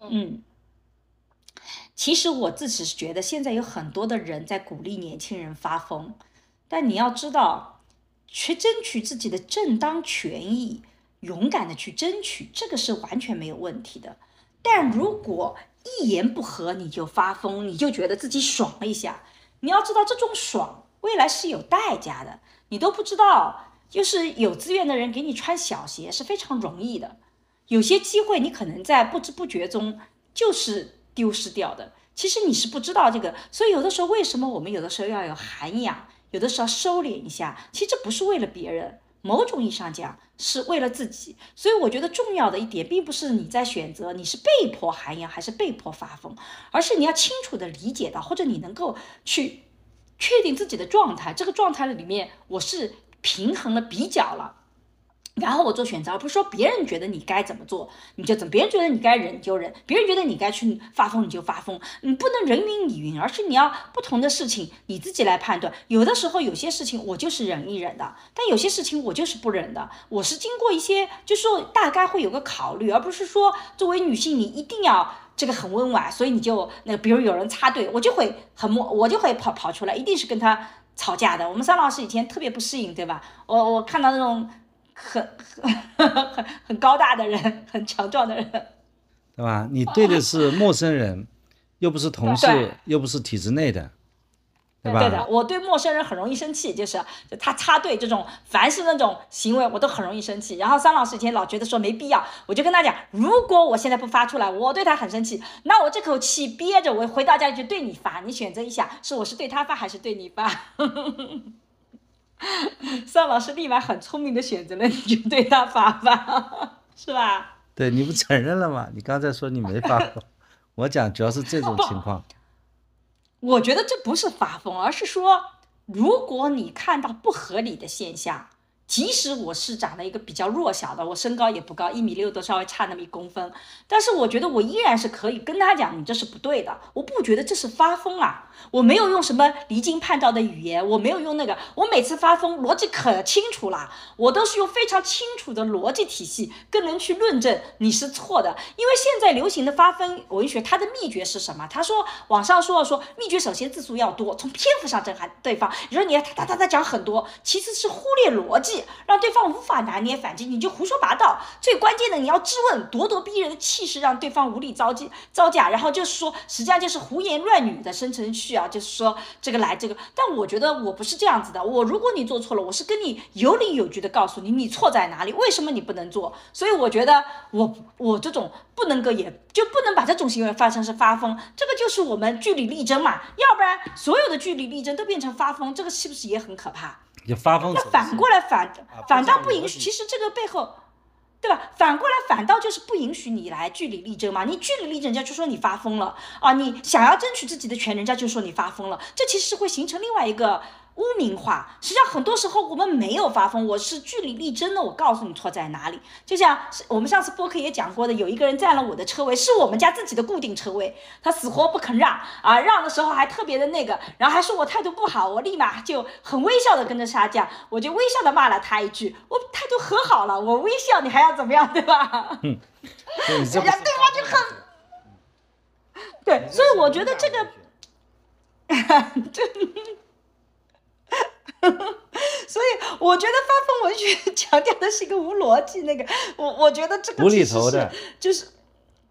嗯，其实我自己是觉得现在有很多的人在鼓励年轻人发疯，但你要知道，去争取自己的正当权益，勇敢的去争取，这个是完全没有问题的。但如果一言不合你就发疯，你就觉得自己爽了一下，你要知道这种爽未来是有代价的，你都不知道。就是有资源的人给你穿小鞋是非常容易的，有些机会你可能在不知不觉中就是丢失掉的。其实你是不知道这个，所以有的时候为什么我们有的时候要有涵养，有的时候收敛一下，其实不是为了别人，某种意义上讲是为了自己。所以我觉得重要的一点，并不是你在选择你是被迫涵养还是被迫发疯，而是你要清楚的理解到，或者你能够去确定自己的状态，这个状态里面我是。平衡了，比较了，然后我做选择，而不是说别人觉得你该怎么做你就怎么，别人觉得你该忍你就忍，别人觉得你该去发疯你就发疯，你不能人云亦云，而是你要不同的事情你自己来判断。有的时候有些事情我就是忍一忍的，但有些事情我就是不忍的。我是经过一些，就是说大概会有个考虑，而不是说作为女性你一定要这个很温婉，所以你就那个，比如有人插队，我就会很默，我就会跑跑出来，一定是跟他。吵架的，我们三老师以前特别不适应，对吧？我我看到那种很很很 很高大的人，很强壮的人，对吧？你对的是陌生人，又不是同事，又不是体制内的。对对的，我对陌生人很容易生气，就是就他插队这种，凡是那种行为，我都很容易生气。然后桑老师以前老觉得说没必要，我就跟他讲，如果我现在不发出来，我对他很生气，那我这口气憋着，我回到家就对你发，你选择一下，是我是对他发还是对你发？桑老师立马很聪明的选择了，你就对他发吧，是吧？对，你不承认了吗？你刚才说你没发疯，我讲主要是这种情况。我觉得这不是发疯，而是说，如果你看到不合理的现象。即使我是长得一个比较弱小的，我身高也不高，一米六都稍微差那么一公分，但是我觉得我依然是可以跟他讲，你这是不对的，我不觉得这是发疯啊，我没有用什么离经叛道的语言，我没有用那个，我每次发疯逻辑可清楚了，我都是用非常清楚的逻辑体系跟人去论证你是错的，因为现在流行的发疯文学，它的秘诀是什么？他说网上说说秘诀，首先字数要多，从篇幅上震撼对方，你说你要哒哒哒哒讲很多，其次是忽略逻辑。让对方无法拿捏反击，你就胡说八道。最关键的，你要质问，咄咄逼人的气势让对方无力招架招架，然后就是说，实际上就是胡言乱语的生成就是说这个来这个。但我觉得我不是这样子的，我如果你做错了，我是跟你有理有据的告诉你，你错在哪里，为什么你不能做。所以我觉得我我这种不能够，也就不能把这种行为发生是发疯，这个就是我们据理力争嘛，要不然所有的据理力争都变成发疯，这个是不是也很可怕？也发疯。那反过来反反倒不允许，其实这个背后，对吧？反过来反倒就是不允许你来据理力争嘛。你据理力争，人家就说你发疯了啊！你想要争取自己的权，人家就说你发疯了。这其实是会形成另外一个。污名化，实际上很多时候我们没有发疯，我是据理力争的。我告诉你错在哪里。就像我们上次播客也讲过的，有一个人占了我的车位，是我们家自己的固定车位，他死活不肯让啊，让的时候还特别的那个，然后还说我态度不好，我立马就很微笑的跟着下降，我就微笑的骂了他一句，我态度和好了，我微笑你还要怎么样，对吧？嗯，人家对方就很，对，所以我觉得这个，这。所以我觉得发疯文学 强调的是一个无逻辑，那个我我觉得这个无厘头的，就是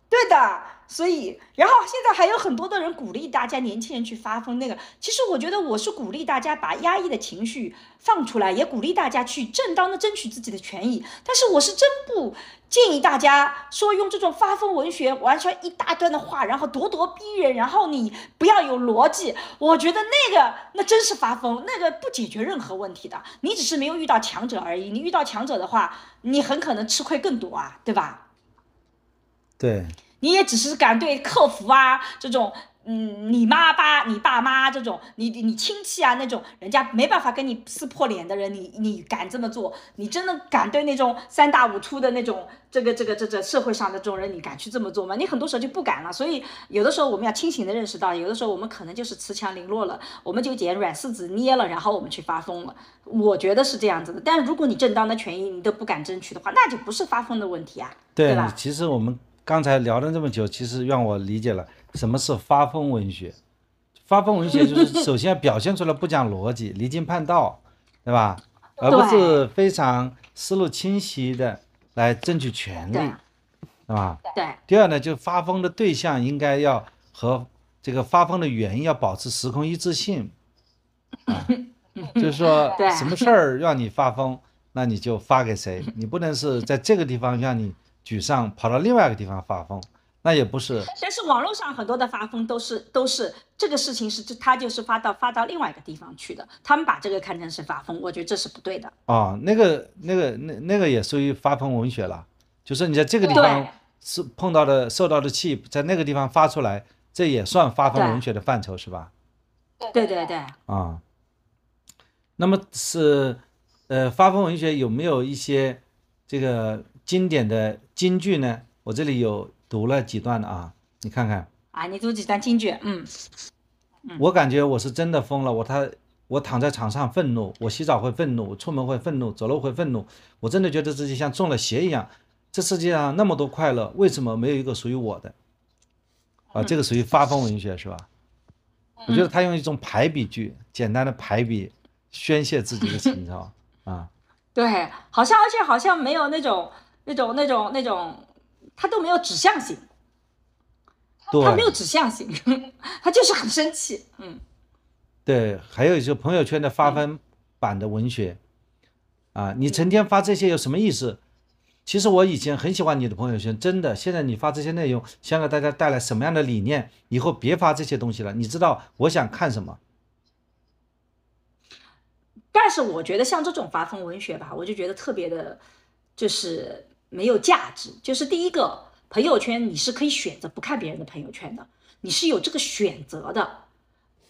对的。所以，然后现在还有很多的人鼓励大家年轻人去发疯。那个，其实我觉得我是鼓励大家把压抑的情绪放出来，也鼓励大家去正当的争取自己的权益。但是我是真不建议大家说用这种发疯文学完全一大段的话，然后咄咄逼人，然后你不要有逻辑。我觉得那个那真是发疯，那个不解决任何问题的。你只是没有遇到强者而已。你遇到强者的话，你很可能吃亏更多啊，对吧？对。你也只是敢对客服啊这种，嗯，你妈爸、你爸妈这种，你你亲戚啊那种，人家没办法跟你撕破脸的人，你你敢这么做？你真的敢对那种三大五粗的那种，这个这个这这社会上的这种人，你敢去这么做吗？你很多时候就不敢了。所以有的时候我们要清醒的认识到，有的时候我们可能就是恃强凌弱了，我们就捡软柿子捏了，然后我们去发疯了。我觉得是这样子的。但是如果你正当的权益你都不敢争取的话，那就不是发疯的问题啊，对吧？其实我们。刚才聊了这么久，其实让我理解了什么是发疯文学。发疯文学 就是首先表现出来不讲逻辑、离经叛道，对吧？而不是非常思路清晰的来争取权利，对吧？对。第二呢，就发疯的对象应该要和这个发疯的原因要保持时空一致性，啊，就是说什么事儿让你发疯，那你就发给谁，你不能是在这个地方让你。沮丧跑到另外一个地方发疯，那也不是。但是网络上很多的发疯都是都是这个事情是他就是发到发到另外一个地方去的，他们把这个看成是发疯，我觉得这是不对的。哦，那个那个那那个也属于发疯文学了，就是你在这个地方是碰到的受到的气，在那个地方发出来，这也算发疯文学的范畴是吧？对对对。啊，那么是呃发疯文学有没有一些这个？经典的京剧呢，我这里有读了几段啊，你看看啊，你读几段京剧，嗯，我感觉我是真的疯了，我他我躺在床上愤怒，我洗澡会愤怒，出门会愤怒，走路会愤怒，我真的觉得自己像中了邪一样。这世界上那么多快乐，为什么没有一个属于我的？啊，这个属于发疯文学是吧？我觉得他用一种排比句，简单的排比宣泄自己的情操啊。对，好像而且好像没有那种。那种、那种、那种，他都没有指向性，他没有指向性，他就是很生气。嗯，对，还有一些朋友圈的发疯版的文学，啊，你成天发这些有什么意思？其实我以前很喜欢你的朋友圈，真的。现在你发这些内容，想给大家带来什么样的理念？以后别发这些东西了。你知道我想看什么？但是我觉得像这种发疯文学吧，我就觉得特别的，就是。没有价值，就是第一个朋友圈，你是可以选择不看别人的朋友圈的，你是有这个选择的。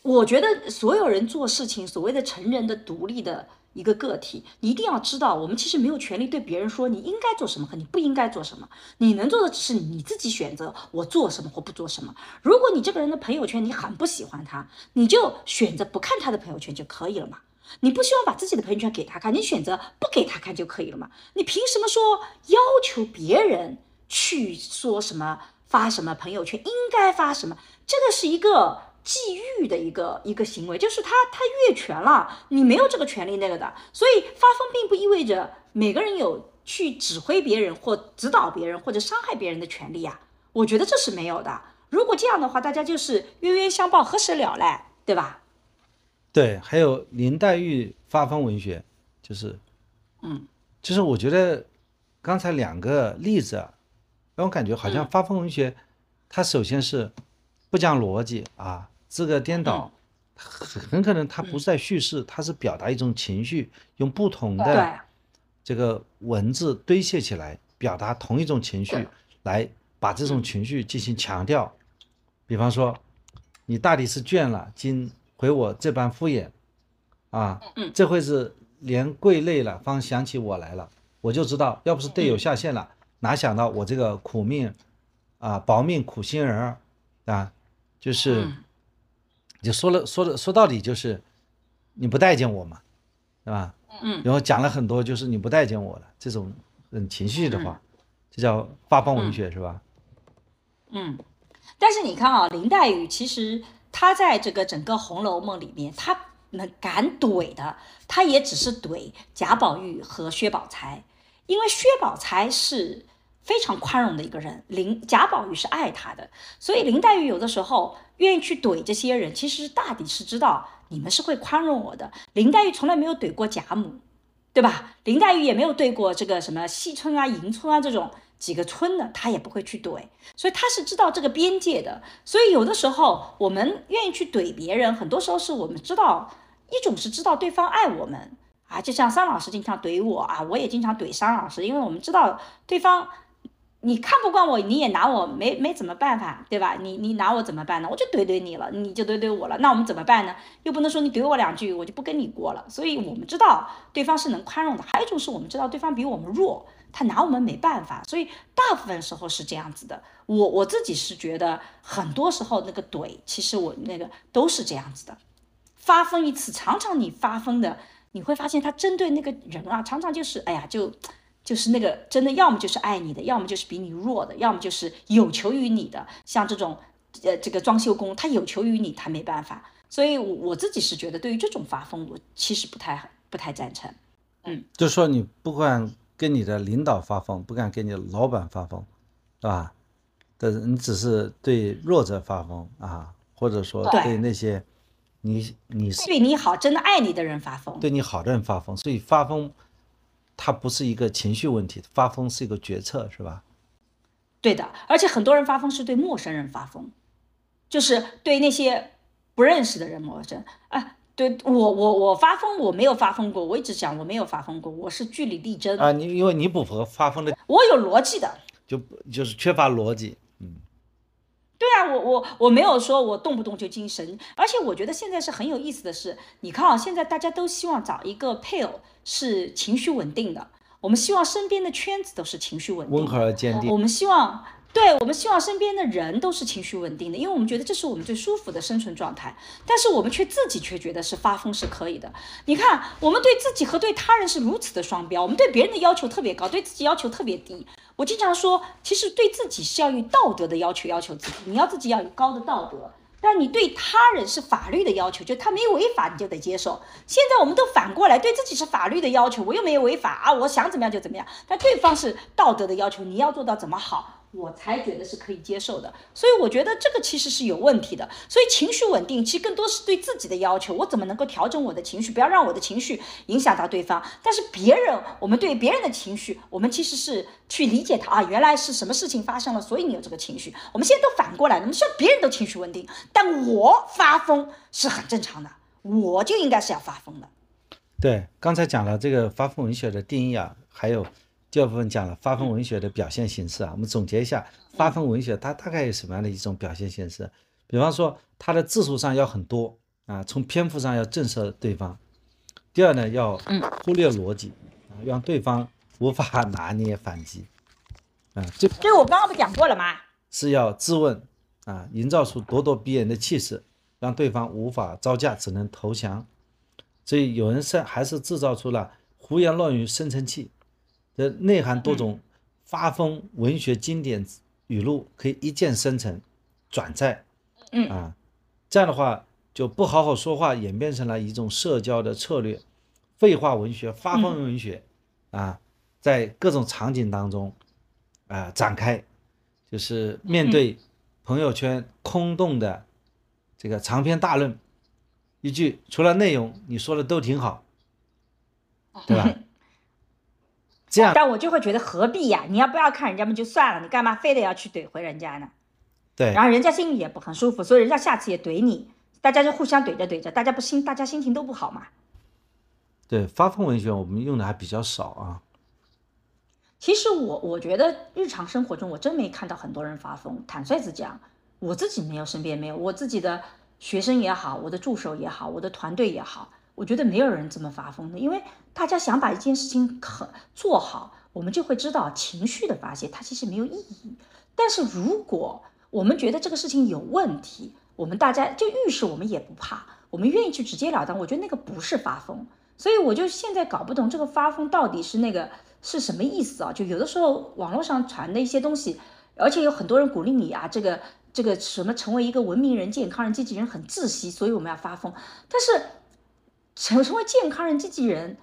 我觉得所有人做事情，所谓的成人的独立的一个个体，你一定要知道，我们其实没有权利对别人说你应该做什么和你不应该做什么。你能做的只是你自己选择，我做什么或不做什么。如果你这个人的朋友圈你很不喜欢他，你就选择不看他的朋友圈就可以了嘛。你不希望把自己的朋友圈给他看，你选择不给他看就可以了嘛？你凭什么说要求别人去说什么发什么朋友圈应该发什么？这个是一个觊觎的一个一个行为，就是他他越权了，你没有这个权利那个的。所以发疯并不意味着每个人有去指挥别人或指导别人或者伤害别人的权利呀。我觉得这是没有的。如果这样的话，大家就是冤冤相报何时了嘞，对吧？对，还有林黛玉发疯文学，就是，嗯，就是我觉得刚才两个例子，让我感觉好像发疯文学，它首先是不讲逻辑啊，这个颠倒，很很可能它不是在叙事，它是表达一种情绪，用不同的这个文字堆砌起来，表达同一种情绪，来把这种情绪进行强调。比方说，你大抵是倦了，今。回我这般敷衍，啊，这会是连跪累了，方想起我来了。我就知道，要不是队友下线了，哪想到我这个苦命，啊，薄命苦心人儿，啊，就是，就说了说了说到底就是你不待见我嘛，对吧？嗯。然后讲了很多，就是你不待见我了这种很情绪的话，这叫发疯文学是吧？嗯。但是你看啊，林黛玉其实。他在这个整个《红楼梦》里面，他能敢怼的，他也只是怼贾宝玉和薛宝钗，因为薛宝钗是非常宽容的一个人，林贾宝玉是爱他的，所以林黛玉有的时候愿意去怼这些人，其实大抵是知道你们是会宽容我的。林黛玉从来没有怼过贾母，对吧？林黛玉也没有怼过这个什么惜春啊、迎春啊这种。几个村的他也不会去怼，所以他是知道这个边界的。所以有的时候我们愿意去怼别人，很多时候是我们知道一种是知道对方爱我们啊，就像桑老师经常怼我啊，我也经常怼桑老师，因为我们知道对方你看不惯我，你也拿我没没怎么办法，对吧？你你拿我怎么办呢？我就怼怼你了，你就怼怼我了，那我们怎么办呢？又不能说你怼我两句我就不跟你过了。所以我们知道对方是能宽容的，还有一种是我们知道对方比我们弱。他拿我们没办法，所以大部分时候是这样子的。我我自己是觉得，很多时候那个怼，其实我那个都是这样子的。发疯一次，常常你发疯的，你会发现他针对那个人啊，常常就是哎呀，就就是那个真的，要么就是爱你的，要么就是比你弱的，要么就是有求于你的。像这种呃这个装修工，他有求于你，他没办法。所以我自己是觉得，对于这种发疯，我其实不太不太赞成。嗯，就是说你不管。跟你的领导发疯，不敢跟你的老板发疯，是吧？但是你只是对弱者发疯啊，或者说对那些你你对你好、真的爱你的人发疯，对你好的人发疯。所以发疯，它不是一个情绪问题，发疯是一个决策，是吧？对的，而且很多人发疯是对陌生人发疯，就是对那些不认识的人陌生啊。对我，我我发疯，我没有发疯过。我一直讲我没有发疯过，我是据理力争啊。你因为你不符合发疯的，我有逻辑的，就就是缺乏逻辑。嗯，对啊，我我我没有说我动不动就精神，而且我觉得现在是很有意思的是，你看啊，现在大家都希望找一个配偶是情绪稳定的，我们希望身边的圈子都是情绪稳定、温和而坚定。我们希望。对我们希望身边的人都是情绪稳定的，因为我们觉得这是我们最舒服的生存状态。但是我们却自己却觉得是发疯是可以的。你看，我们对自己和对他人是如此的双标，我们对别人的要求特别高，对自己要求特别低。我经常说，其实对自己是要有道德的要求，要求自己，你要自己要有高的道德。但你对他人是法律的要求，就他没违法，你就得接受。现在我们都反过来，对自己是法律的要求，我又没有违法啊，我想怎么样就怎么样。但对方是道德的要求，你要做到怎么好。我才觉得是可以接受的，所以我觉得这个其实是有问题的。所以情绪稳定其实更多是对自己的要求，我怎么能够调整我的情绪，不要让我的情绪影响到对方。但是别人，我们对别人的情绪，我们其实是去理解他啊，原来是什么事情发生了，所以你有这个情绪。我们现在都反过来了，我们希望别人都情绪稳定，但我发疯是很正常的，我就应该是要发疯的。对，刚才讲了这个发疯文学的定义啊，还有。第二部分讲了发疯文学的表现形式啊，我们总结一下，发疯文学它大概有什么样的一种表现形式？比方说，它的字数上要很多啊，从篇幅上要震慑对方。第二呢，要忽略逻辑啊，让对方无法拿捏反击啊。这这我刚刚不讲过了吗？是要质问啊，营造出咄咄逼人的气势，让对方无法招架，只能投降。所以有人是还是制造出了胡言乱语生成器。的内涵多种发疯文学经典语录，可以一键生成、转载，嗯。啊，这样的话就不好好说话，演变成了一种社交的策略，废话文学、发疯文学，啊，在各种场景当中啊展开，就是面对朋友圈空洞的这个长篇大论，一句除了内容你说的都挺好，对吧？这样，但我就会觉得何必呀？你要不要看人家们就算了，你干嘛非得要去怼回人家呢？对，然后人家心里也不很舒服，所以人家下次也怼你，大家就互相怼着怼着，大家不心，大家心情都不好嘛。对，发疯文学我们用的还比较少啊。其实我我觉得日常生活中我真没看到很多人发疯，坦率子讲，我自己没有，身边没有，我自己的学生也好，我的助手也好，我的团队也好。我觉得没有人这么发疯的，因为大家想把一件事情可做好，我们就会知道情绪的发泄它其实没有意义。但是如果我们觉得这个事情有问题，我们大家就遇事我们也不怕，我们愿意去直截了当。我觉得那个不是发疯，所以我就现在搞不懂这个发疯到底是那个是什么意思啊？就有的时候网络上传的一些东西，而且有很多人鼓励你啊，这个这个什么成为一个文明人、健康人、积极人很窒息，所以我们要发疯，但是。成成为健康人、积极人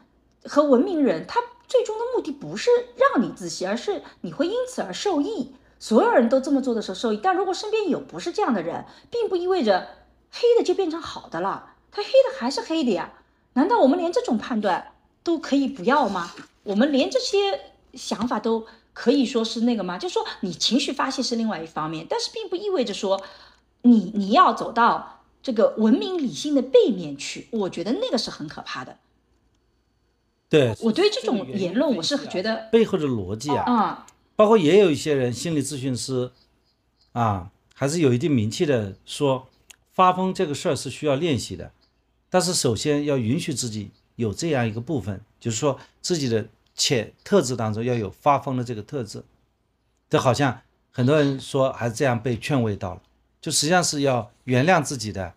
和文明人，他最终的目的不是让你自息，而是你会因此而受益。所有人都这么做的时候受益，但如果身边有不是这样的人，并不意味着黑的就变成好的了，他黑的还是黑的呀。难道我们连这种判断都可以不要吗？我们连这些想法都可以说是那个吗？就说你情绪发泄是另外一方面，但是并不意味着说你你要走到。这个文明理性的背面去，我觉得那个是很可怕的。对，我对这种言论我是觉得背后的逻辑啊，啊，包括也有一些人心理咨询师啊，还是有一定名气的，说发疯这个事儿是需要练习的，但是首先要允许自己有这样一个部分，就是说自己的潜特质当中要有发疯的这个特质。这好像很多人说还是这样被劝慰到了，就实际上是要原谅自己的。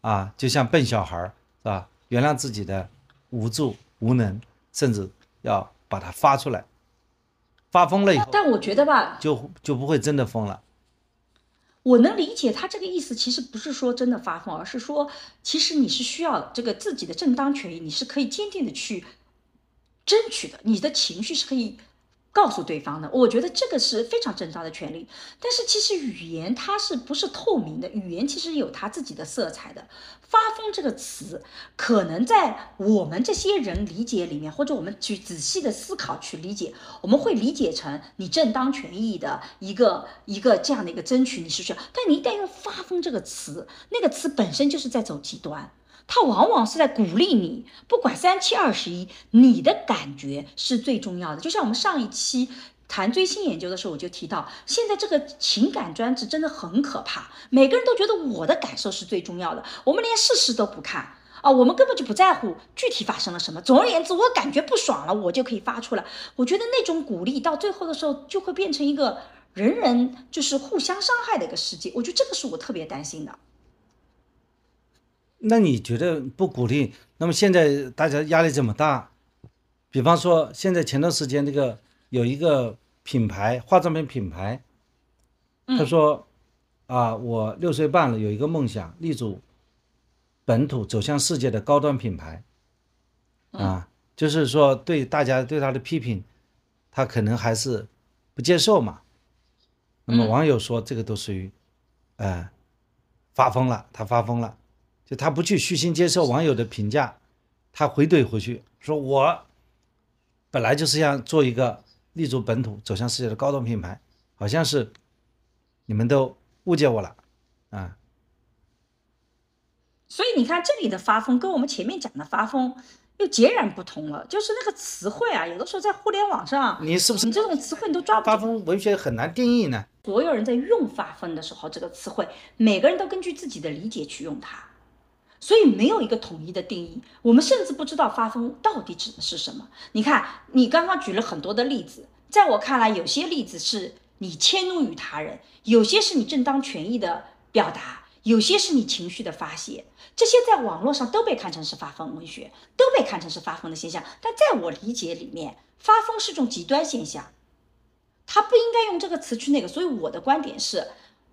啊，就像笨小孩儿是吧？原谅自己的无助、无能，甚至要把它发出来。发疯了以后，但我觉得吧，就就不会真的疯了。我能理解他这个意思，其实不是说真的发疯，而是说，其实你是需要这个自己的正当权益，你是可以坚定的去争取的，你的情绪是可以。告诉对方的，我觉得这个是非常正当的权利。但是其实语言它是不是透明的？语言其实有它自己的色彩的。发疯这个词，可能在我们这些人理解里面，或者我们去仔细的思考去理解，我们会理解成你正当权益的一个一个这样的一个争取，你是需要。但你一旦用发疯这个词，那个词本身就是在走极端。他往往是在鼓励你，不管三七二十一，你的感觉是最重要的。就像我们上一期谈追星研究的时候，我就提到，现在这个情感专制真的很可怕。每个人都觉得我的感受是最重要的，我们连事实都不看啊，我们根本就不在乎具体发生了什么。总而言之，我感觉不爽了，我就可以发出来。我觉得那种鼓励到最后的时候，就会变成一个人人就是互相伤害的一个世界。我觉得这个是我特别担心的。那你觉得不鼓励？那么现在大家压力这么大，比方说现在前段时间这个有一个品牌化妆品品牌，他说啊，我六岁半了，有一个梦想，立足本土，走向世界的高端品牌，啊，就是说对大家对他的批评，他可能还是不接受嘛。那么网友说这个都属于，呃，发疯了，他发疯了。就他不去虚心接受网友的评价，他回怼回去说：“我本来就是想做一个立足本土、走向世界的高端品牌，好像是你们都误解我了啊。”所以你看，这里的发疯跟我们前面讲的发疯又截然不同了。就是那个词汇啊，有的时候在互联网上，你是不是你这种词汇你都抓不？发疯文学很难定义呢。所有人在用发疯的时候，这个词汇，每个人都根据自己的理解去用它。所以没有一个统一的定义，我们甚至不知道发疯到底指的是什么。你看，你刚刚举了很多的例子，在我看来，有些例子是你迁怒于他人，有些是你正当权益的表达，有些是你情绪的发泄，这些在网络上都被看成是发疯文学，都被看成是发疯的现象。但在我理解里面，发疯是种极端现象，他不应该用这个词去那个。所以我的观点是，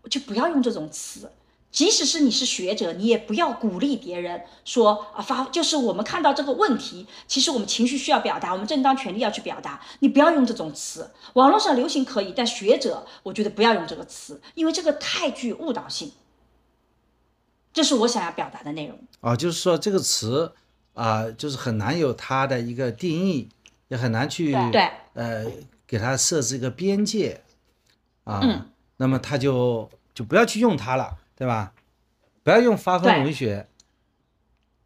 就不要用这种词。即使是你是学者，你也不要鼓励别人说啊发，就是我们看到这个问题，其实我们情绪需要表达，我们正当权利要去表达，你不要用这种词。网络上流行可以，但学者我觉得不要用这个词，因为这个太具误导性。这是我想要表达的内容啊，就是说这个词啊，就是很难有它的一个定义，也很难去对呃给它设置一个边界啊，那么他就就不要去用它了。对吧？不要用发疯文学，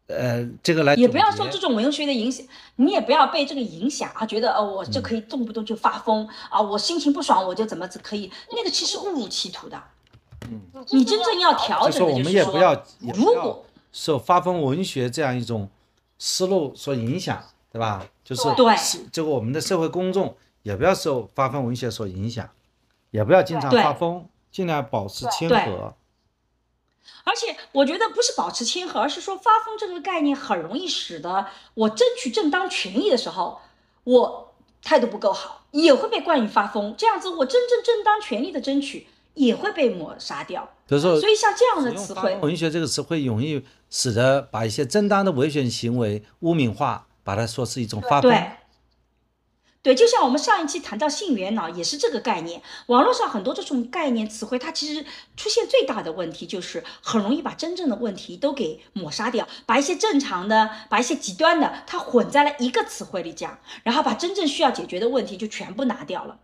呃，这个来也不要受这种文学的影响，你也不要被这个影响啊，觉得哦，我就可以动不动就发疯啊，我心情不爽我就怎么子可以，那个其实误入歧途的。嗯，你真正要调整的就是说，如果受发疯文学这样一种思路所影响，对吧？就是对，这个我们的社会公众也不要受发疯文学所影响，也不要经常发疯，尽量保持谦和。而且我觉得不是保持谦和，而是说发疯这个概念很容易使得我争取正当权益的时候，我态度不够好，也会被冠以发疯。这样子，我真正正当权利的争取也会被抹杀掉。所以像这样的词汇，文学这个词汇容易使得把一些正当的维权行为污名化，把它说是一种发疯。对，就像我们上一期谈到性缘脑，也是这个概念。网络上很多这种概念词汇，它其实出现最大的问题就是很容易把真正的问题都给抹杀掉，把一些正常的、把一些极端的，它混在了一个词汇里讲，然后把真正需要解决的问题就全部拿掉了，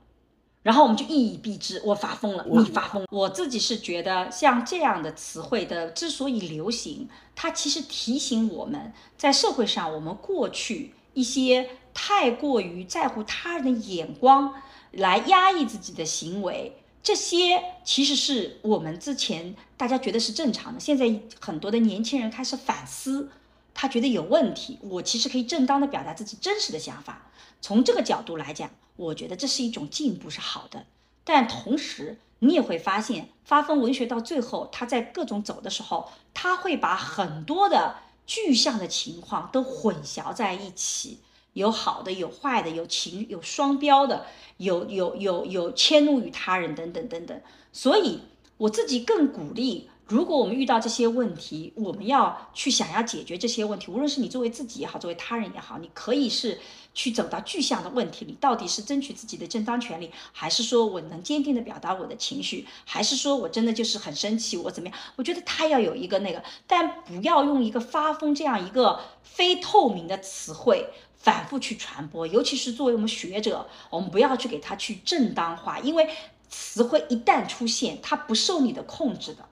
然后我们就一以蔽之，我发疯了，你发疯。我自己是觉得，像这样的词汇的之所以流行，它其实提醒我们在社会上，我们过去一些。太过于在乎他人的眼光来压抑自己的行为，这些其实是我们之前大家觉得是正常的。现在很多的年轻人开始反思，他觉得有问题。我其实可以正当的表达自己真实的想法。从这个角度来讲，我觉得这是一种进步，是好的。但同时，你也会发现，发疯文学到最后，他在各种走的时候，他会把很多的具象的情况都混淆在一起。有好的，有坏的，有情，有双标的，有有有有迁怒于他人等等等等。所以我自己更鼓励，如果我们遇到这些问题，我们要去想要解决这些问题。无论是你作为自己也好，作为他人也好，你可以是去走到具象的问题里，到底是争取自己的正当权利，还是说我能坚定的表达我的情绪，还是说我真的就是很生气，我怎么样？我觉得他要有一个那个，但不要用一个发疯这样一个非透明的词汇。反复去传播，尤其是作为我们学者，我们不要去给它去正当化，因为词汇一旦出现，它不受你的控制的，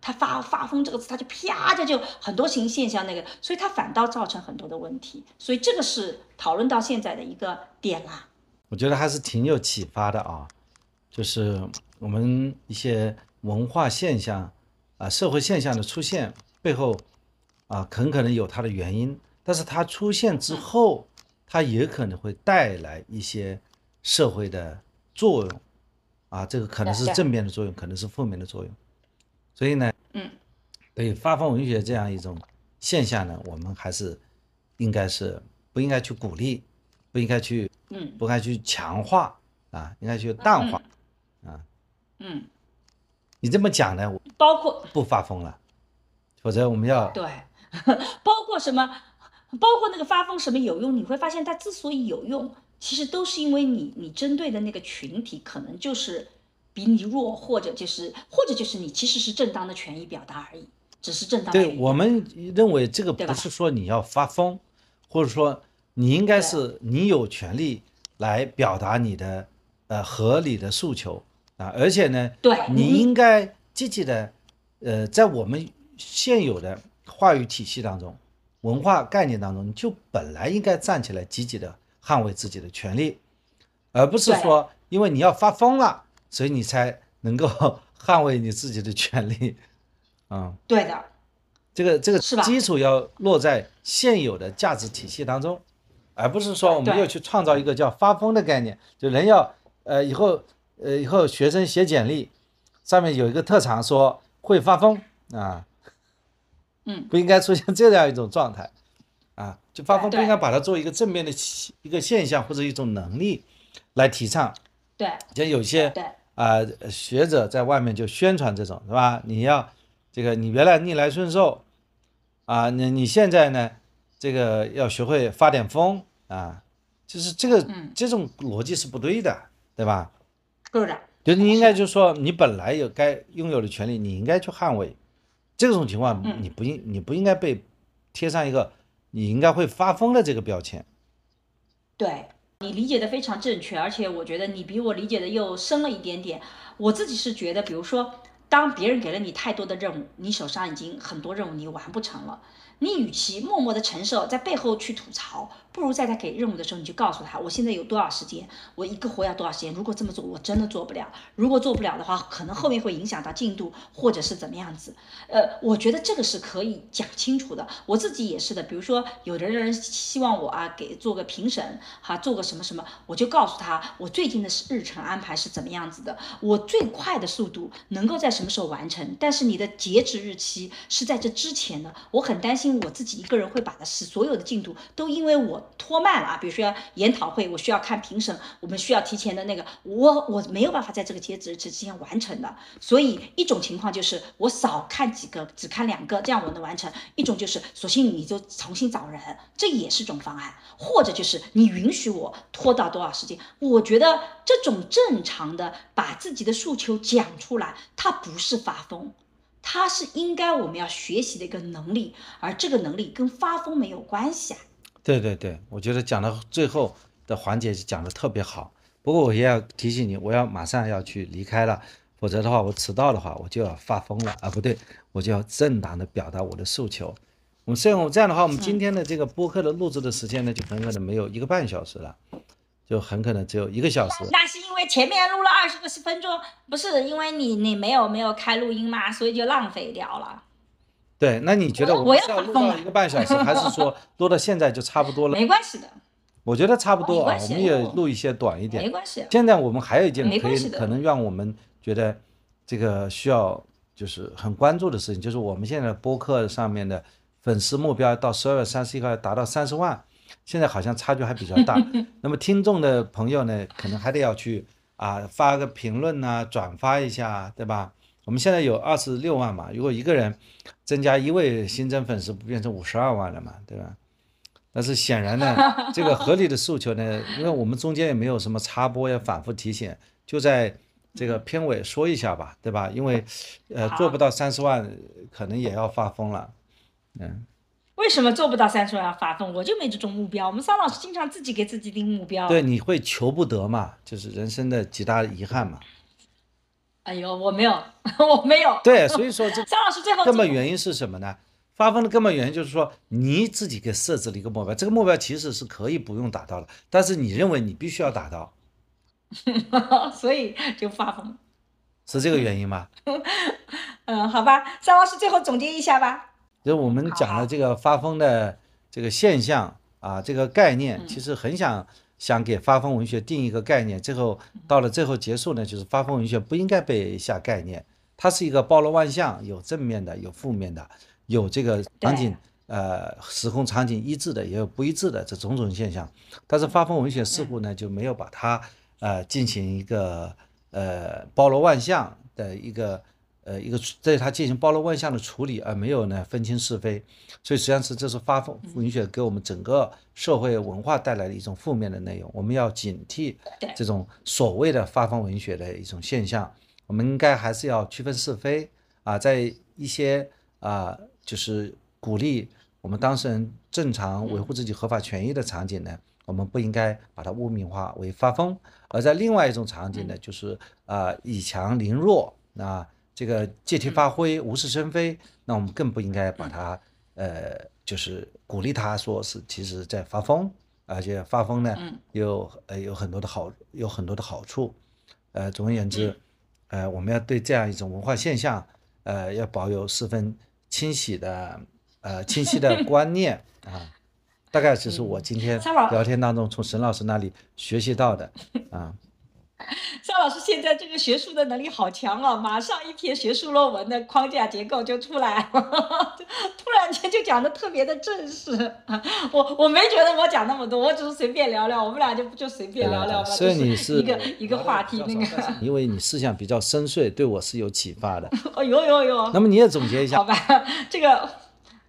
它发发疯这个词，它就啪就就很多形现象那个，所以它反倒造成很多的问题，所以这个是讨论到现在的一个点啦。我觉得还是挺有启发的啊，就是我们一些文化现象啊、社会现象的出现背后啊，很可能有它的原因，但是它出现之后。它也可能会带来一些社会的作用，啊，这个可能是正面的作用，可能是负面的作用。所以呢，嗯，对发疯文学这样一种现象呢，我们还是应该是不应该去鼓励，不应该去，嗯，不该去强化啊，应该去淡化，啊，嗯，你这么讲呢，包括不发疯了，否则我们要对，包括什么？包括那个发疯什么有用？你会发现它之所以有用，其实都是因为你你针对的那个群体可能就是比你弱，或者就是或者就是你其实是正当的权益表达而已，只是正当。对我们认为这个不是说你要发疯，或者说你应该是你有权利来表达你的呃合理的诉求啊，而且呢，对，你应该积极的呃在我们现有的话语体系当中。文化概念当中，你就本来应该站起来，积极的捍卫自己的权利，而不是说因为你要发疯了，所以你才能够捍卫你自己的权利。嗯，对的，这个这个基础要落在现有的价值体系当中，而不是说我们又去创造一个叫发疯的概念，就人要呃以后呃以后学生写简历上面有一个特长说会发疯啊。嗯，不应该出现这样一种状态，啊，就发疯不应该把它作为一个正面的一个现象或者一种能力来提倡。对，像有些对啊学者在外面就宣传这种是吧？你要这个你原来逆来顺受啊，你你现在呢，这个要学会发点疯啊，就是这个这种逻辑是不对的，对吧？是的。就你应该就是说，你本来有该拥有的权利，你应该去捍卫。这种情况，你不应你不应该被贴上一个你应该会发疯的这个标签。对你理解的非常正确，而且我觉得你比我理解的又深了一点点。我自己是觉得，比如说，当别人给了你太多的任务，你手上已经很多任务你完不成了。你与其默默的承受，在背后去吐槽，不如在他给任务的时候，你就告诉他，我现在有多少时间，我一个活要多少时间。如果这么做，我真的做不了。如果做不了的话，可能后面会影响到进度，或者是怎么样子。呃，我觉得这个是可以讲清楚的。我自己也是的。比如说，有的人希望我啊，给做个评审，哈，做个什么什么，我就告诉他，我最近的日程安排是怎么样子的，我最快的速度能够在什么时候完成。但是你的截止日期是在这之前的，我很担心。我自己一个人会把它是所有的进度都因为我拖慢了啊，比如说研讨会，我需要看评审，我们需要提前的那个，我我没有办法在这个截止日期之前完成的。所以一种情况就是我少看几个，只看两个，这样我能完成；一种就是索性你就重新找人，这也是种方案；或者就是你允许我拖到多少时间。我觉得这种正常的把自己的诉求讲出来，它不是发疯。它是应该我们要学习的一个能力，而这个能力跟发疯没有关系啊。对对对，我觉得讲到最后的环节讲的特别好。不过我也要提醒你，我要马上要去离开了，否则的话我迟到的话我就要发疯了啊！不对，我就要正当的表达我的诉求。我们这样这样的话，我们今天的这个播客的录制的时间呢，就很可能没有一个半小时了。就很可能只有一个小时，那是因为前面录了二十个十分钟，不是因为你你没有没有开录音嘛，所以就浪费掉了。对，那你觉得我们要录到一个半小时，还是说录到现在就差不多了？没关系的，我觉得差不多啊，我们也录一些短一点，没关系。现在我们还有一件可以可能让我们觉得这个需要就是很关注的事情，就是我们现在播客上面的粉丝目标到十二月三十一号达到三十万。现在好像差距还比较大，那么听众的朋友呢，可能还得要去啊发个评论呐，转发一下，对吧？我们现在有二十六万嘛，如果一个人增加一位新增粉丝，不变成五十二万了嘛，对吧？但是显然呢，这个合理的诉求呢，因为我们中间也没有什么插播要反复提醒，就在这个片尾说一下吧，对吧？因为呃做不到三十万，可能也要发疯了，嗯。为什么做不到三十万要发疯？我就没这种目标。我们桑老师经常自己给自己定目标。对，你会求不得嘛？就是人生的极大遗憾嘛。哎呦，我没有，我没有。对，所以说这 张老师最后根本原因是什么呢？发疯的根本原因就是说你自己给设置了一个目标，这个目标其实是可以不用达到的，但是你认为你必须要达到，所以就发疯。是这个原因吗？嗯，好吧，张老师最后总结一下吧。就我们讲的这个发疯的这个现象啊，这个概念，其实很想想给发疯文学定一个概念。最后到了最后结束呢，就是发疯文学不应该被下概念，它是一个包罗万象，有正面的，有负面的，有这个场景呃时空场景一致的，也有不一致的这种种现象。但是发疯文学似乎呢就没有把它呃进行一个呃包罗万象的一个。呃，一个对他进行包罗万象的处理，而没有呢分清是非，所以实际上是这是发疯文学给我们整个社会文化带来的一种负面的内容。我们要警惕这种所谓的发疯文学的一种现象。我们应该还是要区分是非啊，在一些啊就是鼓励我们当事人正常维护自己合法权益的场景呢，我们不应该把它污名化为发疯；而在另外一种场景呢，就是啊以强凌弱啊。这个借题发挥、无事生非，那我们更不应该把它，呃，就是鼓励他说是其实在发疯，而且发疯呢，有呃有很多的好，有很多的好处，呃，总而言之，呃，我们要对这样一种文化现象，呃，要保有十分清晰的，呃，清晰的观念啊，大概这是我今天聊天当中从沈老师那里学习到的 啊。邵老师现在这个学术的能力好强哦，马上一篇学术论文的框架结构就出来，突然间就讲的特别的正式。我我没觉得我讲那么多，我只是随便聊聊，我们俩就就随便聊聊吧。所以你是一个一个话题那个，因为你思想比较深邃，对我是有启发的。哦，有有有。那么你也总结一下，好吧？这个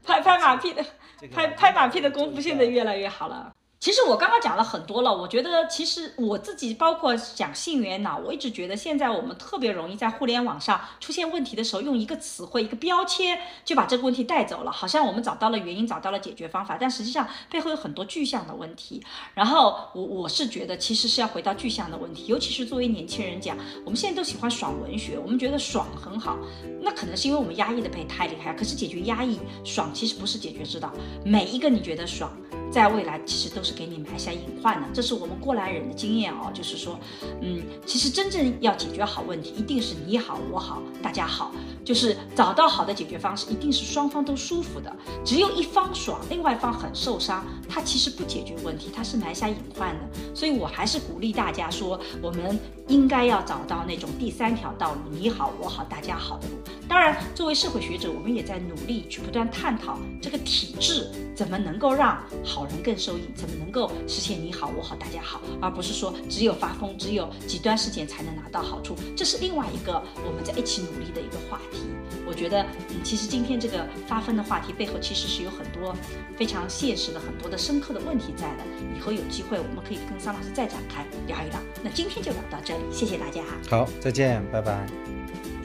拍拍马屁的，拍拍马屁的功夫现在越来越好了。其实我刚刚讲了很多了，我觉得其实我自己包括讲性缘脑，我一直觉得现在我们特别容易在互联网上出现问题的时候，用一个词汇、一个标签就把这个问题带走了，好像我们找到了原因，找到了解决方法，但实际上背后有很多具象的问题。然后我我是觉得其实是要回到具象的问题，尤其是作为年轻人讲，我们现在都喜欢爽文学，我们觉得爽很好，那可能是因为我们压抑的被太厉害，可是解决压抑爽其实不是解决之道，每一个你觉得爽。在未来其实都是给你埋下隐患的，这是我们过来人的经验哦。就是说，嗯，其实真正要解决好问题，一定是你好我好大家好，就是找到好的解决方式，一定是双方都舒服的。只有一方爽，另外一方很受伤，他其实不解决问题，他是埋下隐患的。所以我还是鼓励大家说，我们应该要找到那种第三条道路，你好我好大家好的路。当然，作为社会学者，我们也在努力去不断探讨这个体制怎么能够让好。人更受益，怎么能够实现你好我好大家好，而不是说只有发疯，只有极端事件才能拿到好处？这是另外一个我们在一起努力的一个话题。我觉得，嗯，其实今天这个发疯的话题背后，其实是有很多非常现实的、很多的深刻的问题在的。以后有机会，我们可以跟桑老师再展开聊一聊。那今天就聊到这，谢谢大家。好，再见，拜拜。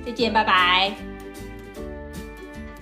再见，拜拜。